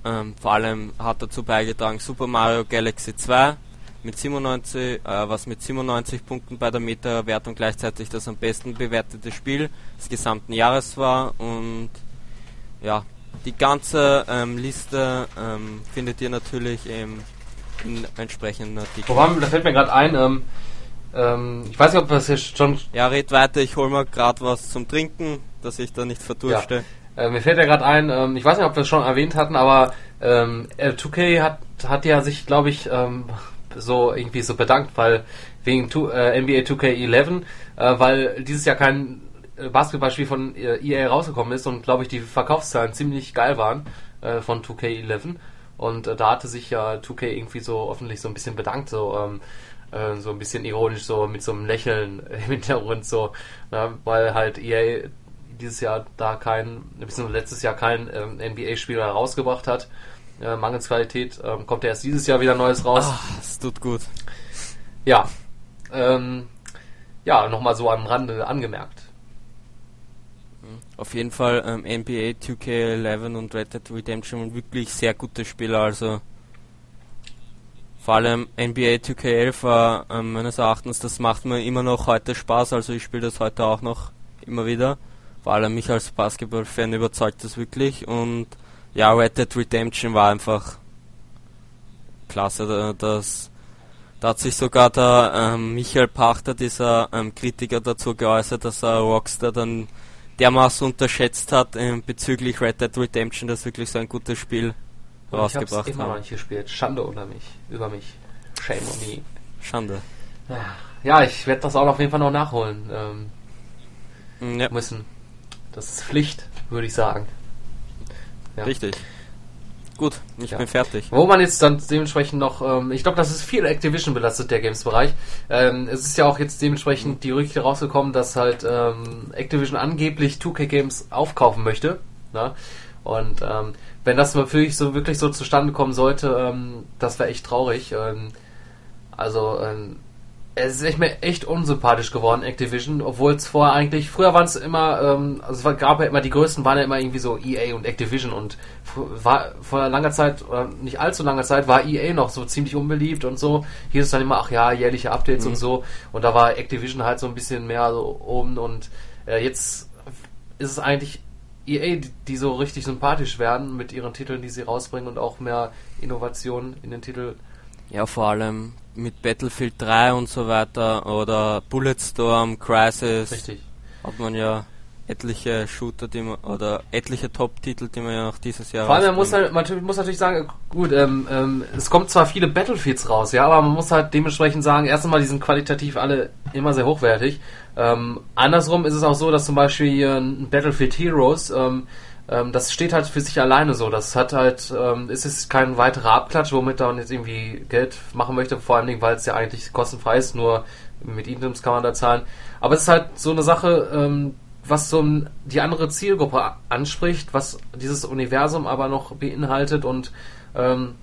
Ähm, vor allem hat dazu beigetragen Super Mario Galaxy 2 mit 97, äh, was mit 97 Punkten bei der Meta-Wertung gleichzeitig das am besten bewertete Spiel des gesamten Jahres war. Und ja, die ganze ähm, Liste ähm, findet ihr natürlich im, in entsprechenden Artikeln. Woran, da fällt mir gerade ein, ähm, ich weiß nicht, ob das jetzt schon. Ja, red weiter, ich hol mal gerade was zum Trinken, dass ich da nicht verdurste. Ja. Äh, mir fällt ja gerade ein, ähm, ich weiß nicht, ob wir es schon erwähnt hatten, aber ähm, 2K hat, hat ja sich, glaube ich, ähm, so irgendwie so bedankt, weil wegen tu, äh, NBA 2K11, äh, weil dieses Jahr kein äh, Basketballspiel von äh, EA rausgekommen ist und glaube ich die Verkaufszahlen ziemlich geil waren äh, von 2K11 und äh, da hatte sich ja 2K irgendwie so öffentlich so ein bisschen bedankt, so ähm, äh, so ein bisschen ironisch, so mit so einem Lächeln im Hintergrund, so, na, weil halt EA dieses Jahr da kein, beziehungsweise letztes Jahr kein ähm, NBA-Spieler rausgebracht hat. Äh, mangels Qualität ähm, kommt erst dieses Jahr wieder Neues raus. Ah, es tut gut. Ja. Ähm, ja, nochmal so am Rande angemerkt. Auf jeden Fall ähm, NBA 2K11 und Red Dead Redemption wirklich sehr gute Spiele, also vor allem NBA 2K11 war ähm, meines Erachtens, das macht mir immer noch heute Spaß, also ich spiele das heute auch noch immer wieder. Vor allem mich als Basketball-Fan überzeugt das wirklich und ja, Red Dead Redemption war einfach klasse. Das, da hat sich sogar der ähm, Michael Pachter, dieser ähm, Kritiker, dazu geäußert, dass er Rockstar dann dermaßen unterschätzt hat ähm, bezüglich Red Dead Redemption, dass wirklich so ein gutes Spiel rausgebracht ich hab's immer noch haben. nicht gespielt. Schande unter mich. Über mich. Shame on me. Schande. Ja, ich werde das auch auf jeden Fall noch nachholen ähm, Mm, Ja, müssen. Das ist Pflicht, würde ich sagen. Ja. richtig. Gut, ich Ja. bin fertig. Wo man jetzt dann dementsprechend noch, ähm, ich glaube, das ist viel Activision belastet, der Games-Bereich. Ähm, es ist ja auch jetzt dementsprechend die Gerüchte rausgekommen, dass halt ähm, Activision angeblich 2K Games aufkaufen möchte. Ne? Und ähm, wenn das natürlich so wirklich so zustande kommen sollte, ähm, das wäre echt traurig. Ähm, also ähm, es ist echt mir echt unsympathisch geworden, Activision, obwohl es vorher eigentlich, früher waren es immer, ähm, also es gab ja immer, die größten waren ja immer irgendwie so EA und Activision und war vor langer Zeit, oder nicht allzu langer Zeit, war EA noch so ziemlich unbeliebt und so. Hier ist es dann immer, ach ja, jährliche Updates Mhm. und so. Und da war Activision halt so ein bisschen mehr so oben und äh, jetzt ist es eigentlich EA, die, so richtig sympathisch werden mit ihren Titeln, die sie rausbringen und auch mehr Innovation in den Titel. Ja, vor allem mit Battlefield 3 und so weiter oder Bulletstorm, Crisis Richtig. hat man ja etliche Shooter, die man, oder etliche Top-Titel, die man ja noch dieses Jahr Vor allem, man muss, halt, man muss natürlich sagen, gut, ähm, ähm, es kommt zwar viele Battlefields raus, ja, aber man muss halt dementsprechend sagen, erst einmal, die sind qualitativ alle immer sehr hochwertig. Ähm, andersrum ist es auch so, dass zum Beispiel hier ein Battlefield Heroes, ähm, ähm, das steht halt für sich alleine so. Das hat halt, ähm, es ist kein weiterer Abklatsch, womit man jetzt irgendwie Geld machen möchte, vor allen Dingen, weil es ja eigentlich kostenfrei ist, nur mit Interims kann man da zahlen. Aber es ist halt so eine Sache, ähm, was so die andere Zielgruppe anspricht, was dieses Universum aber noch beinhaltet und ähm,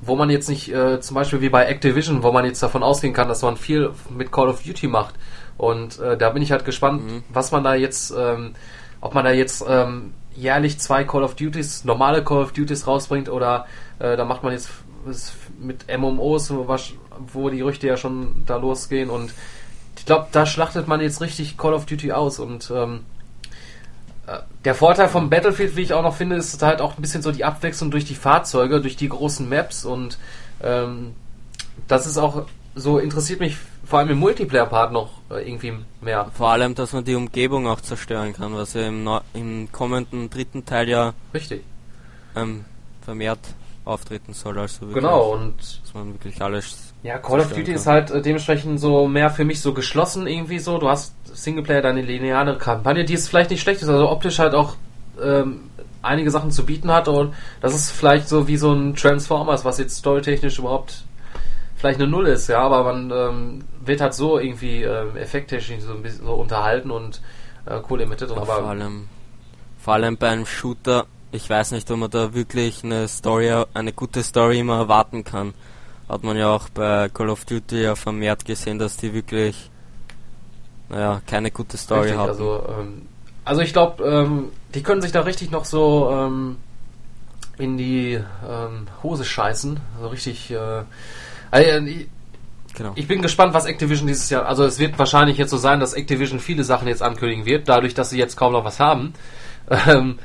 wo man jetzt nicht äh, zum Beispiel wie bei Activision, wo man jetzt davon ausgehen kann, dass man viel mit Call of Duty macht. Und äh, da bin ich halt gespannt, mhm. was man da jetzt, ähm, ob man da jetzt ähm, jährlich zwei Call of Duties, normale Call of Duties rausbringt oder äh, da macht man jetzt mit MMOs, wo die Gerüchte ja schon da losgehen. Und ich glaube, da schlachtet man jetzt richtig Call of Duty aus. Und ähm, äh, der Vorteil vom Battlefield, wie ich auch noch finde, ist halt auch ein bisschen so die Abwechslung durch die Fahrzeuge, durch die großen Maps. Und ähm, das ist auch so interessiert mich vor allem im Multiplayer-Part noch äh, irgendwie mehr. Vor allem, dass man die Umgebung auch zerstören kann, was ja im, im kommenden dritten Teil ja richtig ähm, vermehrt auftreten soll. Also wirklich, genau und dass man wirklich alles ja, Call of Duty kann. ist halt äh, dementsprechend so mehr für mich so geschlossen irgendwie so. Du hast Singleplayer, deine lineare Kampagne, die ist vielleicht nicht schlecht ist, also optisch halt auch ähm, einige Sachen zu bieten hat und das ist vielleicht so wie so ein Transformers, was jetzt storytechnisch überhaupt vielleicht eine Null ist, ja, aber man ähm, wird halt so irgendwie äh, effekttechnisch so ein bisschen so unterhalten und äh, cool emitted. Und aber vor allem, vor allem beim Shooter, ich weiß nicht, ob man da wirklich eine Story, eine gute Story immer erwarten kann hat man ja auch bei Call of Duty ja vermehrt gesehen, dass die wirklich, naja, keine gute Story haben. Also, ähm, also ich glaube, ähm, die können sich da richtig noch so ähm, in die ähm, Hose scheißen. Also richtig. Äh, also, ich, genau. ich bin gespannt, was Activision dieses Jahr. Also es wird wahrscheinlich jetzt so sein, dass Activision viele Sachen jetzt ankündigen wird, dadurch, dass sie jetzt kaum noch was haben. Ähm,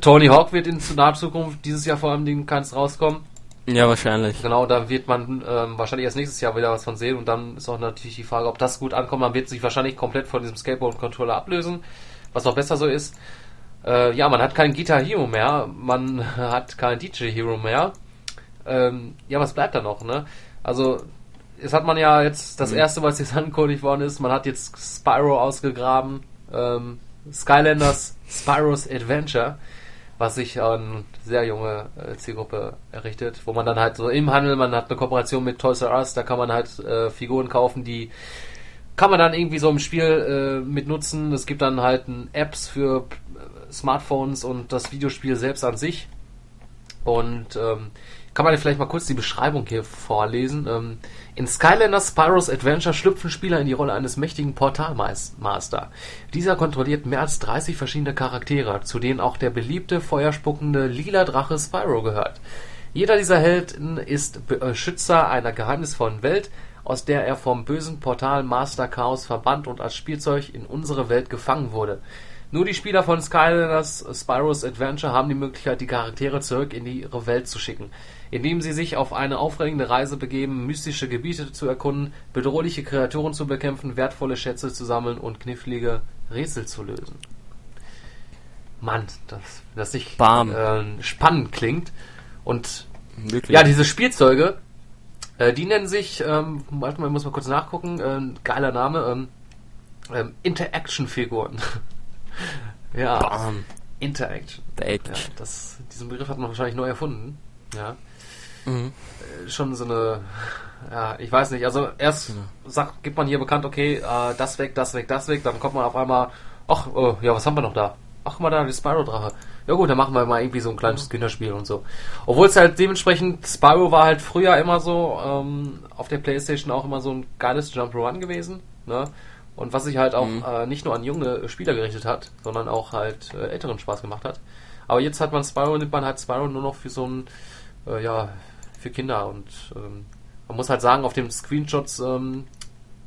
Tony Hawk wird in naher Zukunft dieses Jahr vor allem keins rauskommen. Ja, wahrscheinlich. Genau, da wird man ähm, wahrscheinlich erst nächstes Jahr wieder was von sehen und dann ist auch natürlich die Frage, ob das gut ankommt. Man wird sich wahrscheinlich komplett von diesem Skateboard-Controller ablösen, was auch besser so ist. Äh, ja, man hat keinen Guitar Hero mehr, man hat keinen DJ Hero mehr. Ähm, ja, was bleibt da noch, ne? Also, jetzt hat man ja jetzt das mhm. erste, was jetzt angekündigt worden ist, man hat jetzt Spyro ausgegraben, ähm, Skylanders Spyro's Adventure was sich an sehr junge äh, Zielgruppe errichtet, wo man dann halt so im Handel, man hat eine Kooperation mit Toys R Us, da kann man halt äh, Figuren kaufen, die kann man dann irgendwie so im Spiel äh, mit nutzen. Es gibt dann halt Apps für äh, Smartphones und das Videospiel selbst an sich. Und ähm, kann man vielleicht mal kurz die Beschreibung hier vorlesen. Ähm, in Skylanders Spyro's Adventure schlüpfen Spieler in die Rolle eines mächtigen Portalmaster. Dieser kontrolliert mehr als 30 verschiedene Charaktere, zu denen auch der beliebte, feuerspuckende lila Drache Spyro gehört. Jeder dieser Helden ist Beschützer einer geheimnisvollen Welt, aus der er vom bösen Portalmaster Chaos verbannt und als Spielzeug in unsere Welt gefangen wurde. Nur die Spieler von Skylanders Spyro's Adventure haben die Möglichkeit, die Charaktere zurück in ihre Welt zu schicken indem sie sich auf eine aufregende Reise begeben, mystische Gebiete zu erkunden, bedrohliche Kreaturen zu bekämpfen, wertvolle Schätze zu sammeln und knifflige Rätsel zu lösen. Mann, das, das sich äh, spannend klingt. Und Wirklich? ja, diese Spielzeuge, äh, die nennen sich, ähm, warte mal, ich muss mal kurz nachgucken, äh, geiler Name, ähm, ähm, Interaction-Figuren. ja, Bam. Interaction. Ja, das, diesen Begriff hat man wahrscheinlich neu erfunden. Ja. Mhm. Schon so eine, ja, ich weiß nicht, also erst mhm. sagt, gibt man hier bekannt, okay, äh, das weg, das weg, das weg, dann kommt man auf einmal, ach, oh, ja, was haben wir noch da? Ach, mal da, die Spyro-Drache. Ja gut, dann machen wir mal irgendwie so ein kleines Kinderspiel und so. Obwohl es halt dementsprechend, Spyro war halt früher immer so, ähm, auf der Playstation auch immer so ein geiles Jump Run gewesen, ne? Und was sich halt auch mhm. äh, nicht nur an junge Spieler gerichtet hat, sondern auch halt äh, älteren Spaß gemacht hat. Aber jetzt hat man Spyro, nimmt man halt Spyro nur noch für so ein, äh, ja, für Kinder und ähm, man muss halt sagen, auf den Screenshots ähm,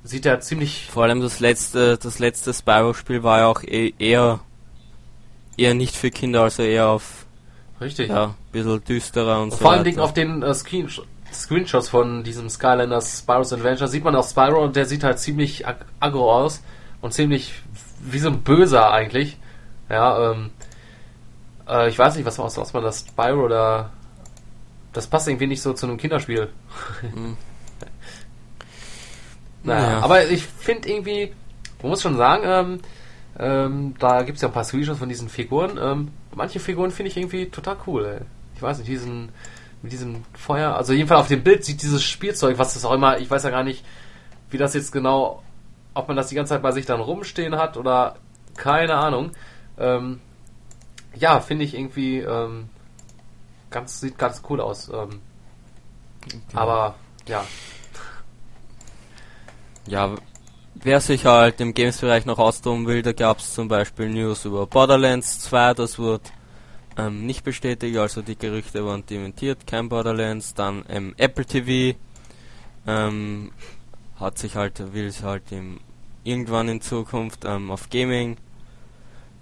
sieht er ziemlich. Vor allem das letzte, das letzte Spyro-Spiel war ja auch e eher eher nicht für Kinder, also eher auf richtig, ja, ein bisschen düsterer und, und so. Vor allem auf den äh, Screen Screenshots von diesem Skylanders Spyro's Adventure sieht man auch Spyro und der sieht halt ziemlich ag aggro aus und ziemlich wie so ein Böser eigentlich. Ja, ähm, äh, ich weiß nicht, was, was, was man das Spyro oder das passt irgendwie nicht so zu einem Kinderspiel. Mhm. naja, ja. aber ich finde irgendwie, man muss schon sagen, ähm, ähm, da gibt es ja ein paar Screenshots von diesen Figuren. Ähm, manche Figuren finde ich irgendwie total cool. Ey. Ich weiß nicht, diesen mit diesem Feuer. Also jedenfalls auf dem Bild sieht dieses Spielzeug, was das auch immer, ich weiß ja gar nicht, wie das jetzt genau, ob man das die ganze Zeit bei sich dann rumstehen hat oder keine Ahnung. Ähm, ja, finde ich irgendwie ähm, ganz, sieht ganz cool aus. Ähm, okay. Aber ja. Ja, wer sich halt im Games-Bereich noch austoben will, da gab es zum Beispiel News über Borderlands 2, das wurde ähm, nicht bestätigt, also die Gerüchte waren dementiert, kein Borderlands, dann ähm, Apple TV ähm, hat sich halt, will es halt im, irgendwann in Zukunft ähm, auf Gaming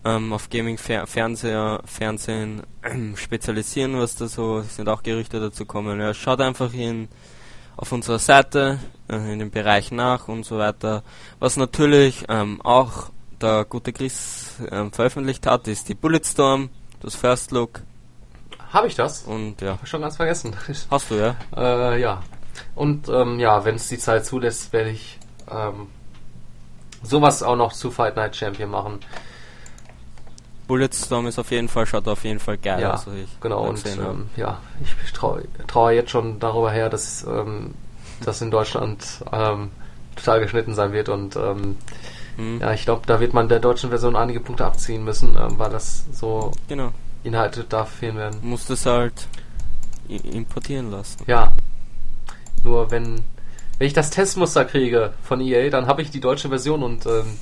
ähm, auf Gaming -Fer Fernseher, Fernsehen spezialisieren, was da so sind auch Gerüchte dazu kommen. Ja, schaut einfach in auf unserer Seite äh, in den Bereich nach und so weiter. Was natürlich ähm, auch der gute Chris ähm, veröffentlicht hat, ist die Bulletstorm, das First Look. Habe ich das? Und ja. Schon ganz vergessen. Hast du, ja? Äh, ja. Und ähm, ja, wenn es die Zeit zulässt, werde ich ähm, sowas auch noch zu Fight Night Champion machen. Bulletstorm ist auf jeden Fall, schaut auf jeden Fall geil ja, aus. genau, und ähm, ja, ich traue trau jetzt schon darüber her, dass ähm, das in Deutschland ähm, total geschnitten sein wird und ähm, mhm. ja, ich glaube, da wird man der deutschen Version einige Punkte abziehen müssen, ähm, weil das so genau. Inhalte da fehlen werden. Muss das halt importieren lassen. Ja. Nur wenn, wenn ich das Testmuster kriege von EA, dann habe ich die deutsche Version und ähm,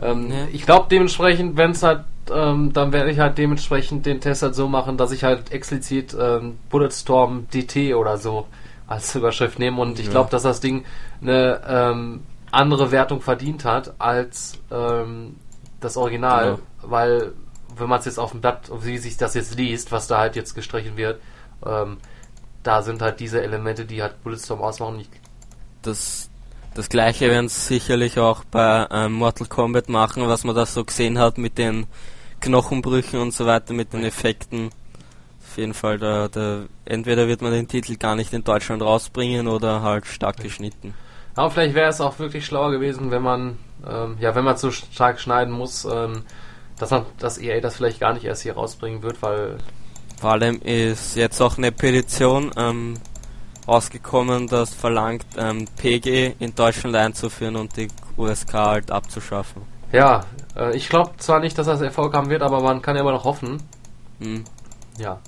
ähm, ja. ich glaube dementsprechend, wenn es halt ähm, dann werde ich halt dementsprechend den Test halt so machen, dass ich halt explizit ähm, Bulletstorm DT oder so als Überschrift nehme und ich ja. glaube, dass das Ding eine ähm, andere Wertung verdient hat als ähm, das Original, genau. weil wenn man es jetzt auf dem Blatt, wie sich das jetzt liest, was da halt jetzt gestrichen wird, ähm, da sind halt diese Elemente, die halt Bulletstorm ausmachen. das, das gleiche werden sie sicherlich auch bei ähm, Mortal Kombat machen, was man da so gesehen hat mit den Knochenbrüchen und so weiter mit den Effekten. Auf jeden Fall, da, da, entweder wird man den Titel gar nicht in Deutschland rausbringen oder halt stark geschnitten. Aber vielleicht wäre es auch wirklich schlauer gewesen, wenn man, ähm, ja, wenn man so stark schneiden muss, ähm, dass man, dass EA das vielleicht gar nicht erst hier rausbringen wird, weil. Vor allem ist jetzt auch eine Petition ähm, rausgekommen, das verlangt, ähm, PG in Deutschland einzuführen und die USK halt abzuschaffen. Ja, äh, ich glaube zwar nicht, dass das Erfolg haben wird, aber man kann ja immer noch hoffen. Hm. Ja.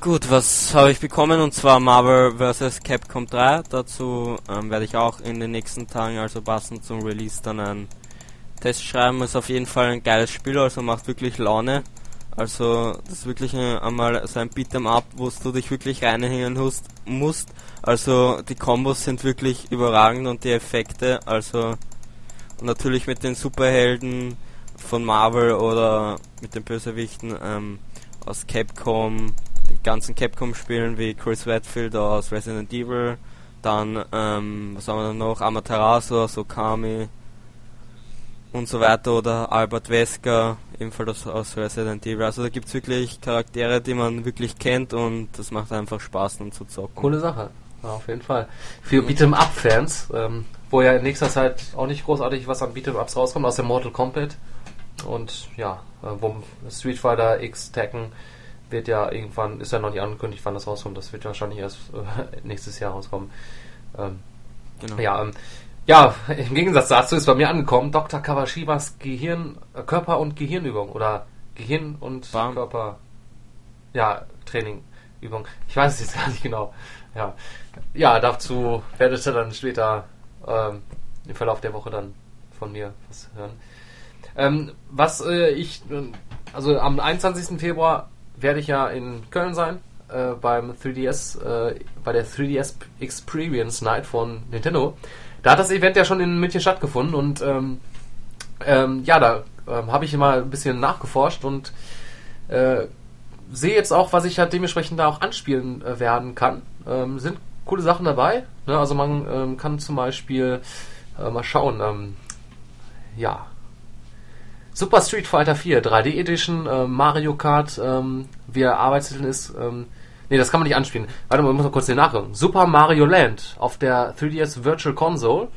Gut, was habe ich bekommen? Und zwar Marvel vs. Capcom 3. Dazu ähm, werde ich auch in den nächsten Tagen, also passend zum Release, dann einen Test schreiben. Ist auf jeden Fall ein geiles Spiel, also macht wirklich Laune. Also das ist wirklich einmal so ein Beat'em Up, wo du dich wirklich reinhängen musst. Also die Kombos sind wirklich überragend und die Effekte, also natürlich mit den Superhelden von Marvel oder mit den Bösewichten ähm, aus Capcom, den ganzen Capcom-Spielen wie Chris Redfield aus Resident Evil, dann, ähm, was haben wir noch, Amaterasu aus Okami und so weiter oder Albert Wesker, ebenfalls aus Resident Evil. Also da gibt es wirklich Charaktere, die man wirklich kennt und das macht einfach Spaß, dann zu zocken. Coole Sache, auf jeden Fall. Für Beat'em Up-Fans ähm, wo ja in nächster Zeit auch nicht großartig was an Beat'em-Ups rauskommt, aus dem Mortal Kombat. Und ja, äh, wo Street Fighter X Tekken wird ja irgendwann, ist ja noch nicht angekündigt, wann das rauskommt. Das wird wahrscheinlich erst äh, nächstes Jahr rauskommen. Ähm, genau. Ja, ähm, ja, im Gegensatz dazu ist bei mir angekommen Dr. Kawashimas Gehirn, äh, Körper- und Gehirnübung oder Gehirn- und. Körper, ja, Training, Übung. Ich weiß es jetzt gar nicht genau. Ja, ja dazu werdet ihr dann später ähm, im Verlauf der Woche dann von mir was hören. Ähm, was äh, ich, also am 21. Februar werde ich ja in Köln sein, äh, beim 3DS, äh, bei der 3DS Experience Night von Nintendo. Da hat das Event ja schon in München stattgefunden und ähm, ähm, ja, da ähm, habe ich mal ein bisschen nachgeforscht und äh, sehe jetzt auch, was ich halt dementsprechend da auch anspielen äh, werden kann. Ähm, sind coole Sachen dabei. Ne? Also man ähm, kann zum Beispiel äh, mal schauen. Ähm, ja. Super Street Fighter 4 3D Edition, äh, Mario Kart, ähm, wie der Arbeitstitel ist. Ähm, ne, das kann man nicht anspielen. Warte mal, ich muss mal kurz den nachgucken. Super Mario Land auf der 3DS Virtual Console.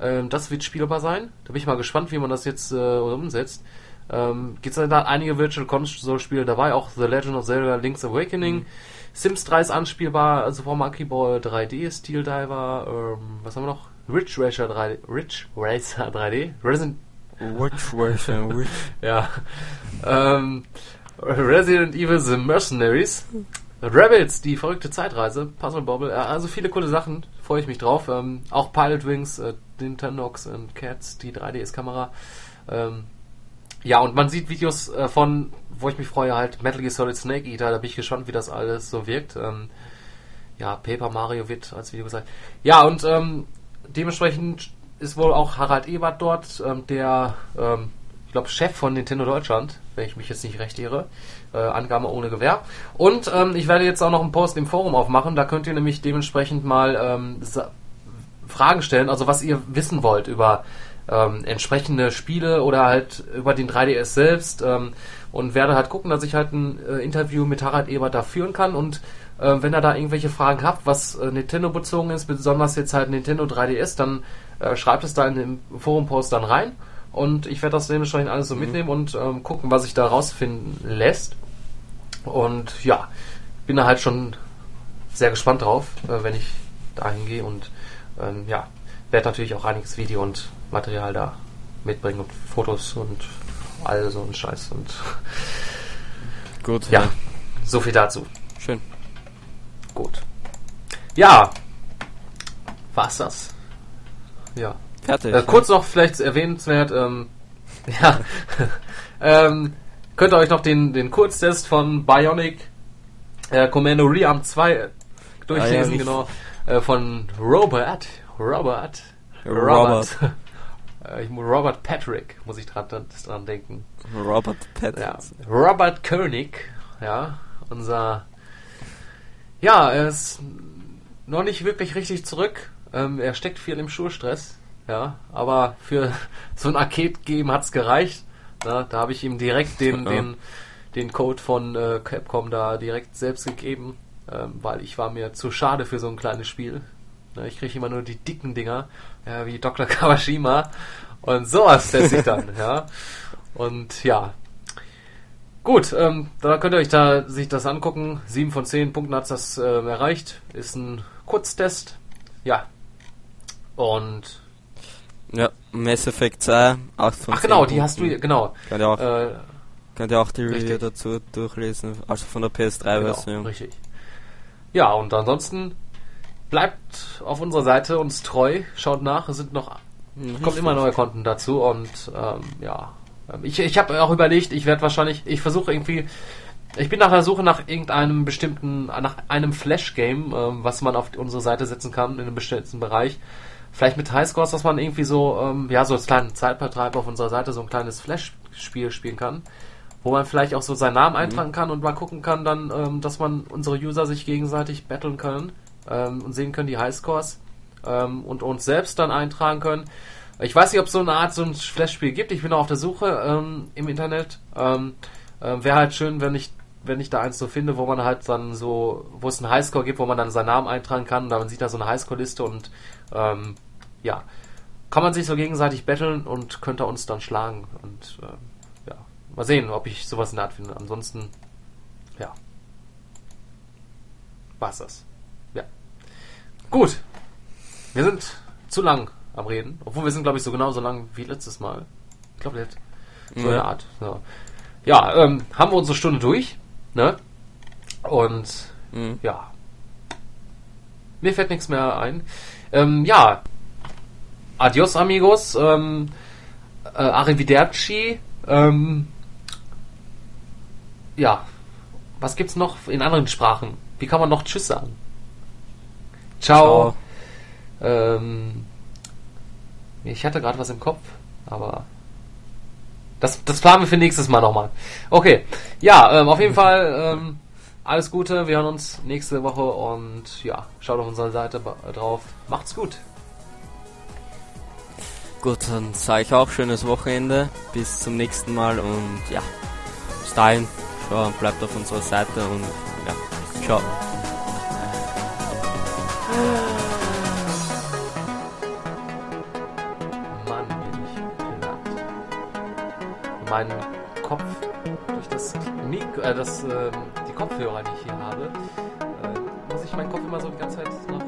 Ähm, das wird spielbar sein. Da bin ich mal gespannt, wie man das jetzt äh, umsetzt. Ähm, Gibt es da einige Virtual Console-Spiele dabei, auch The Legend of Zelda Link's Awakening. Mhm. Sims 3 ist anspielbar, Super Monkey Ball 3D, Steel Diver, ähm, was haben wir noch? Ridge Racer 3D, Ridge Racer 3D, Resident Ridge Racer, Ridge. ja. Ähm, Resident Evil The Mercenaries, Rebels, die verrückte Zeitreise, Puzzle Bobble, also viele coole Sachen, freue ich mich drauf. Ähm, auch Pilot Wings, äh, Nintendox und Cats, die 3DS-Kamera. Ähm, ja, und man sieht Videos äh, von, wo ich mich freue, halt Metal Gear Solid Snake Eater, da bin ich gespannt, wie das alles so wirkt. Ähm, ja, Paper Mario wird als Video gesagt. Ja, und ähm, dementsprechend ist wohl auch Harald Ebert dort, ähm, der, ähm, ich glaube, Chef von Nintendo Deutschland, wenn ich mich jetzt nicht recht irre. Äh, Angabe ohne Gewehr. Und ähm, ich werde jetzt auch noch einen Post im Forum aufmachen, da könnt ihr nämlich dementsprechend mal ähm, Fragen stellen, also was ihr wissen wollt über ähm, entsprechende Spiele oder halt über den 3DS selbst. Ähm, und werde halt gucken, dass ich halt ein äh, Interview mit Harald Ebert da führen kann. Und äh, wenn ihr da irgendwelche Fragen habt, was äh, Nintendo bezogen ist, besonders jetzt halt Nintendo 3DS, dann äh, schreibt es da in den Forum-Post dann rein und ich werde das dementsprechend alles so mhm. mitnehmen und ähm, gucken, was sich da rausfinden lässt. Und ja, bin da halt schon sehr gespannt drauf, äh, wenn ich dahin gehe und ähm, ja, werde natürlich auch einiges Video und Material da mitbringen und Fotos und all so ein Scheiß und gut. Ja, ja, so viel dazu. Schön. Gut. Ja, war's das? Ja. Fertig. Äh, kurz noch vielleicht erwähnenswert, ähm, ja, ähm, könnt ihr euch noch den, den Kurztest von Bionic äh, Commando Rearm 2 durchlesen, ah, ja, genau. Äh, von Robert. Robert. Robert. Robert. Äh, Robert Patrick, muss ich dran, dran denken. Robert Patrick. Ja. Robert König, ja, unser. Ja, er ist noch nicht wirklich richtig zurück. Ähm, er steckt viel im Schulstress, ja, aber für so ein Arcade-Game hat es gereicht. Ja, da habe ich ihm direkt den, den, den Code von äh, Capcom da direkt selbst gegeben, ähm, weil ich war mir zu schade für so ein kleines Spiel. Ja, ich kriege immer nur die dicken Dinger ja, wie Dr. Kawashima. Und sowas teste ich dann, ja. Und ja. Gut, ähm, da könnt ihr euch da sich das angucken. 7 von 10 Punkten hat das äh, erreicht. Ist ein Kurztest. Ja. Und ja, Mass Effect 2, 8 von Ach genau, die hast du, genau. Könnt ihr auch, äh, könnt ihr auch die richtig. Review dazu durchlesen, also von der PS3-Version. Genau, richtig. Ja, und ansonsten bleibt auf unserer Seite uns treu, schaut nach, es sind noch mhm. kommt immer neue Konten dazu und ähm, ja, ähm, ich, ich habe auch überlegt, ich werde wahrscheinlich, ich versuche irgendwie, ich bin nach der Suche nach irgendeinem bestimmten, nach einem Flash-Game, ähm, was man auf unsere Seite setzen kann in einem bestimmten Bereich. Vielleicht mit Highscores, dass man irgendwie so, ähm, ja, so als kleinen Zeitvertreib auf unserer Seite so ein kleines Flash-Spiel spielen kann, wo man vielleicht auch so seinen Namen mhm. eintragen kann und mal gucken kann dann, ähm, dass man unsere User sich gegenseitig battlen können ähm, und sehen können die Highscores ähm, und uns selbst dann eintragen können. Ich weiß nicht, ob es so eine Art so ein Flash-Spiel gibt. Ich bin auch auf der Suche ähm, im Internet. Ähm, äh, Wäre halt schön, wenn ich wenn ich da eins so finde, wo man halt dann so, wo es einen Highscore gibt, wo man dann seinen Namen eintragen kann, da man sieht da so eine Highscore-Liste und ähm, ja, kann man sich so gegenseitig betteln und könnte uns dann schlagen und äh, ja, mal sehen, ob ich sowas in der Art finde. Ansonsten, ja, war's das. Gut. Wir sind zu lang am Reden. Obwohl wir sind, glaube ich, so genauso lang wie letztes Mal. Ich glaube, so eine Art. Ja, ja ähm, haben wir unsere Stunde durch. Ne? Und mhm. ja. Mir fällt nichts mehr ein. Ähm, ja. Adios, amigos. Ähm, äh, arrivederci. Ähm, ja. Was gibt's noch in anderen Sprachen? Wie kann man noch Tschüss sagen? Ciao. Ciao. Ähm, ich hatte gerade was im Kopf, aber das, das planen wir für nächstes Mal nochmal. Okay, ja, ähm, auf jeden Fall ähm, alles Gute. Wir hören uns nächste Woche und ja, schaut auf unserer Seite drauf. Macht's gut. Gut, dann sage ich auch schönes Wochenende. Bis zum nächsten Mal und ja, bis dahin, ja, bleibt auf unserer Seite und ja, ciao. Platt. Mein Kopf durch das Mik äh, das, ähm, die Kopfhörer, die ich hier habe, äh, muss ich meinen Kopf immer so die ganze Zeit nach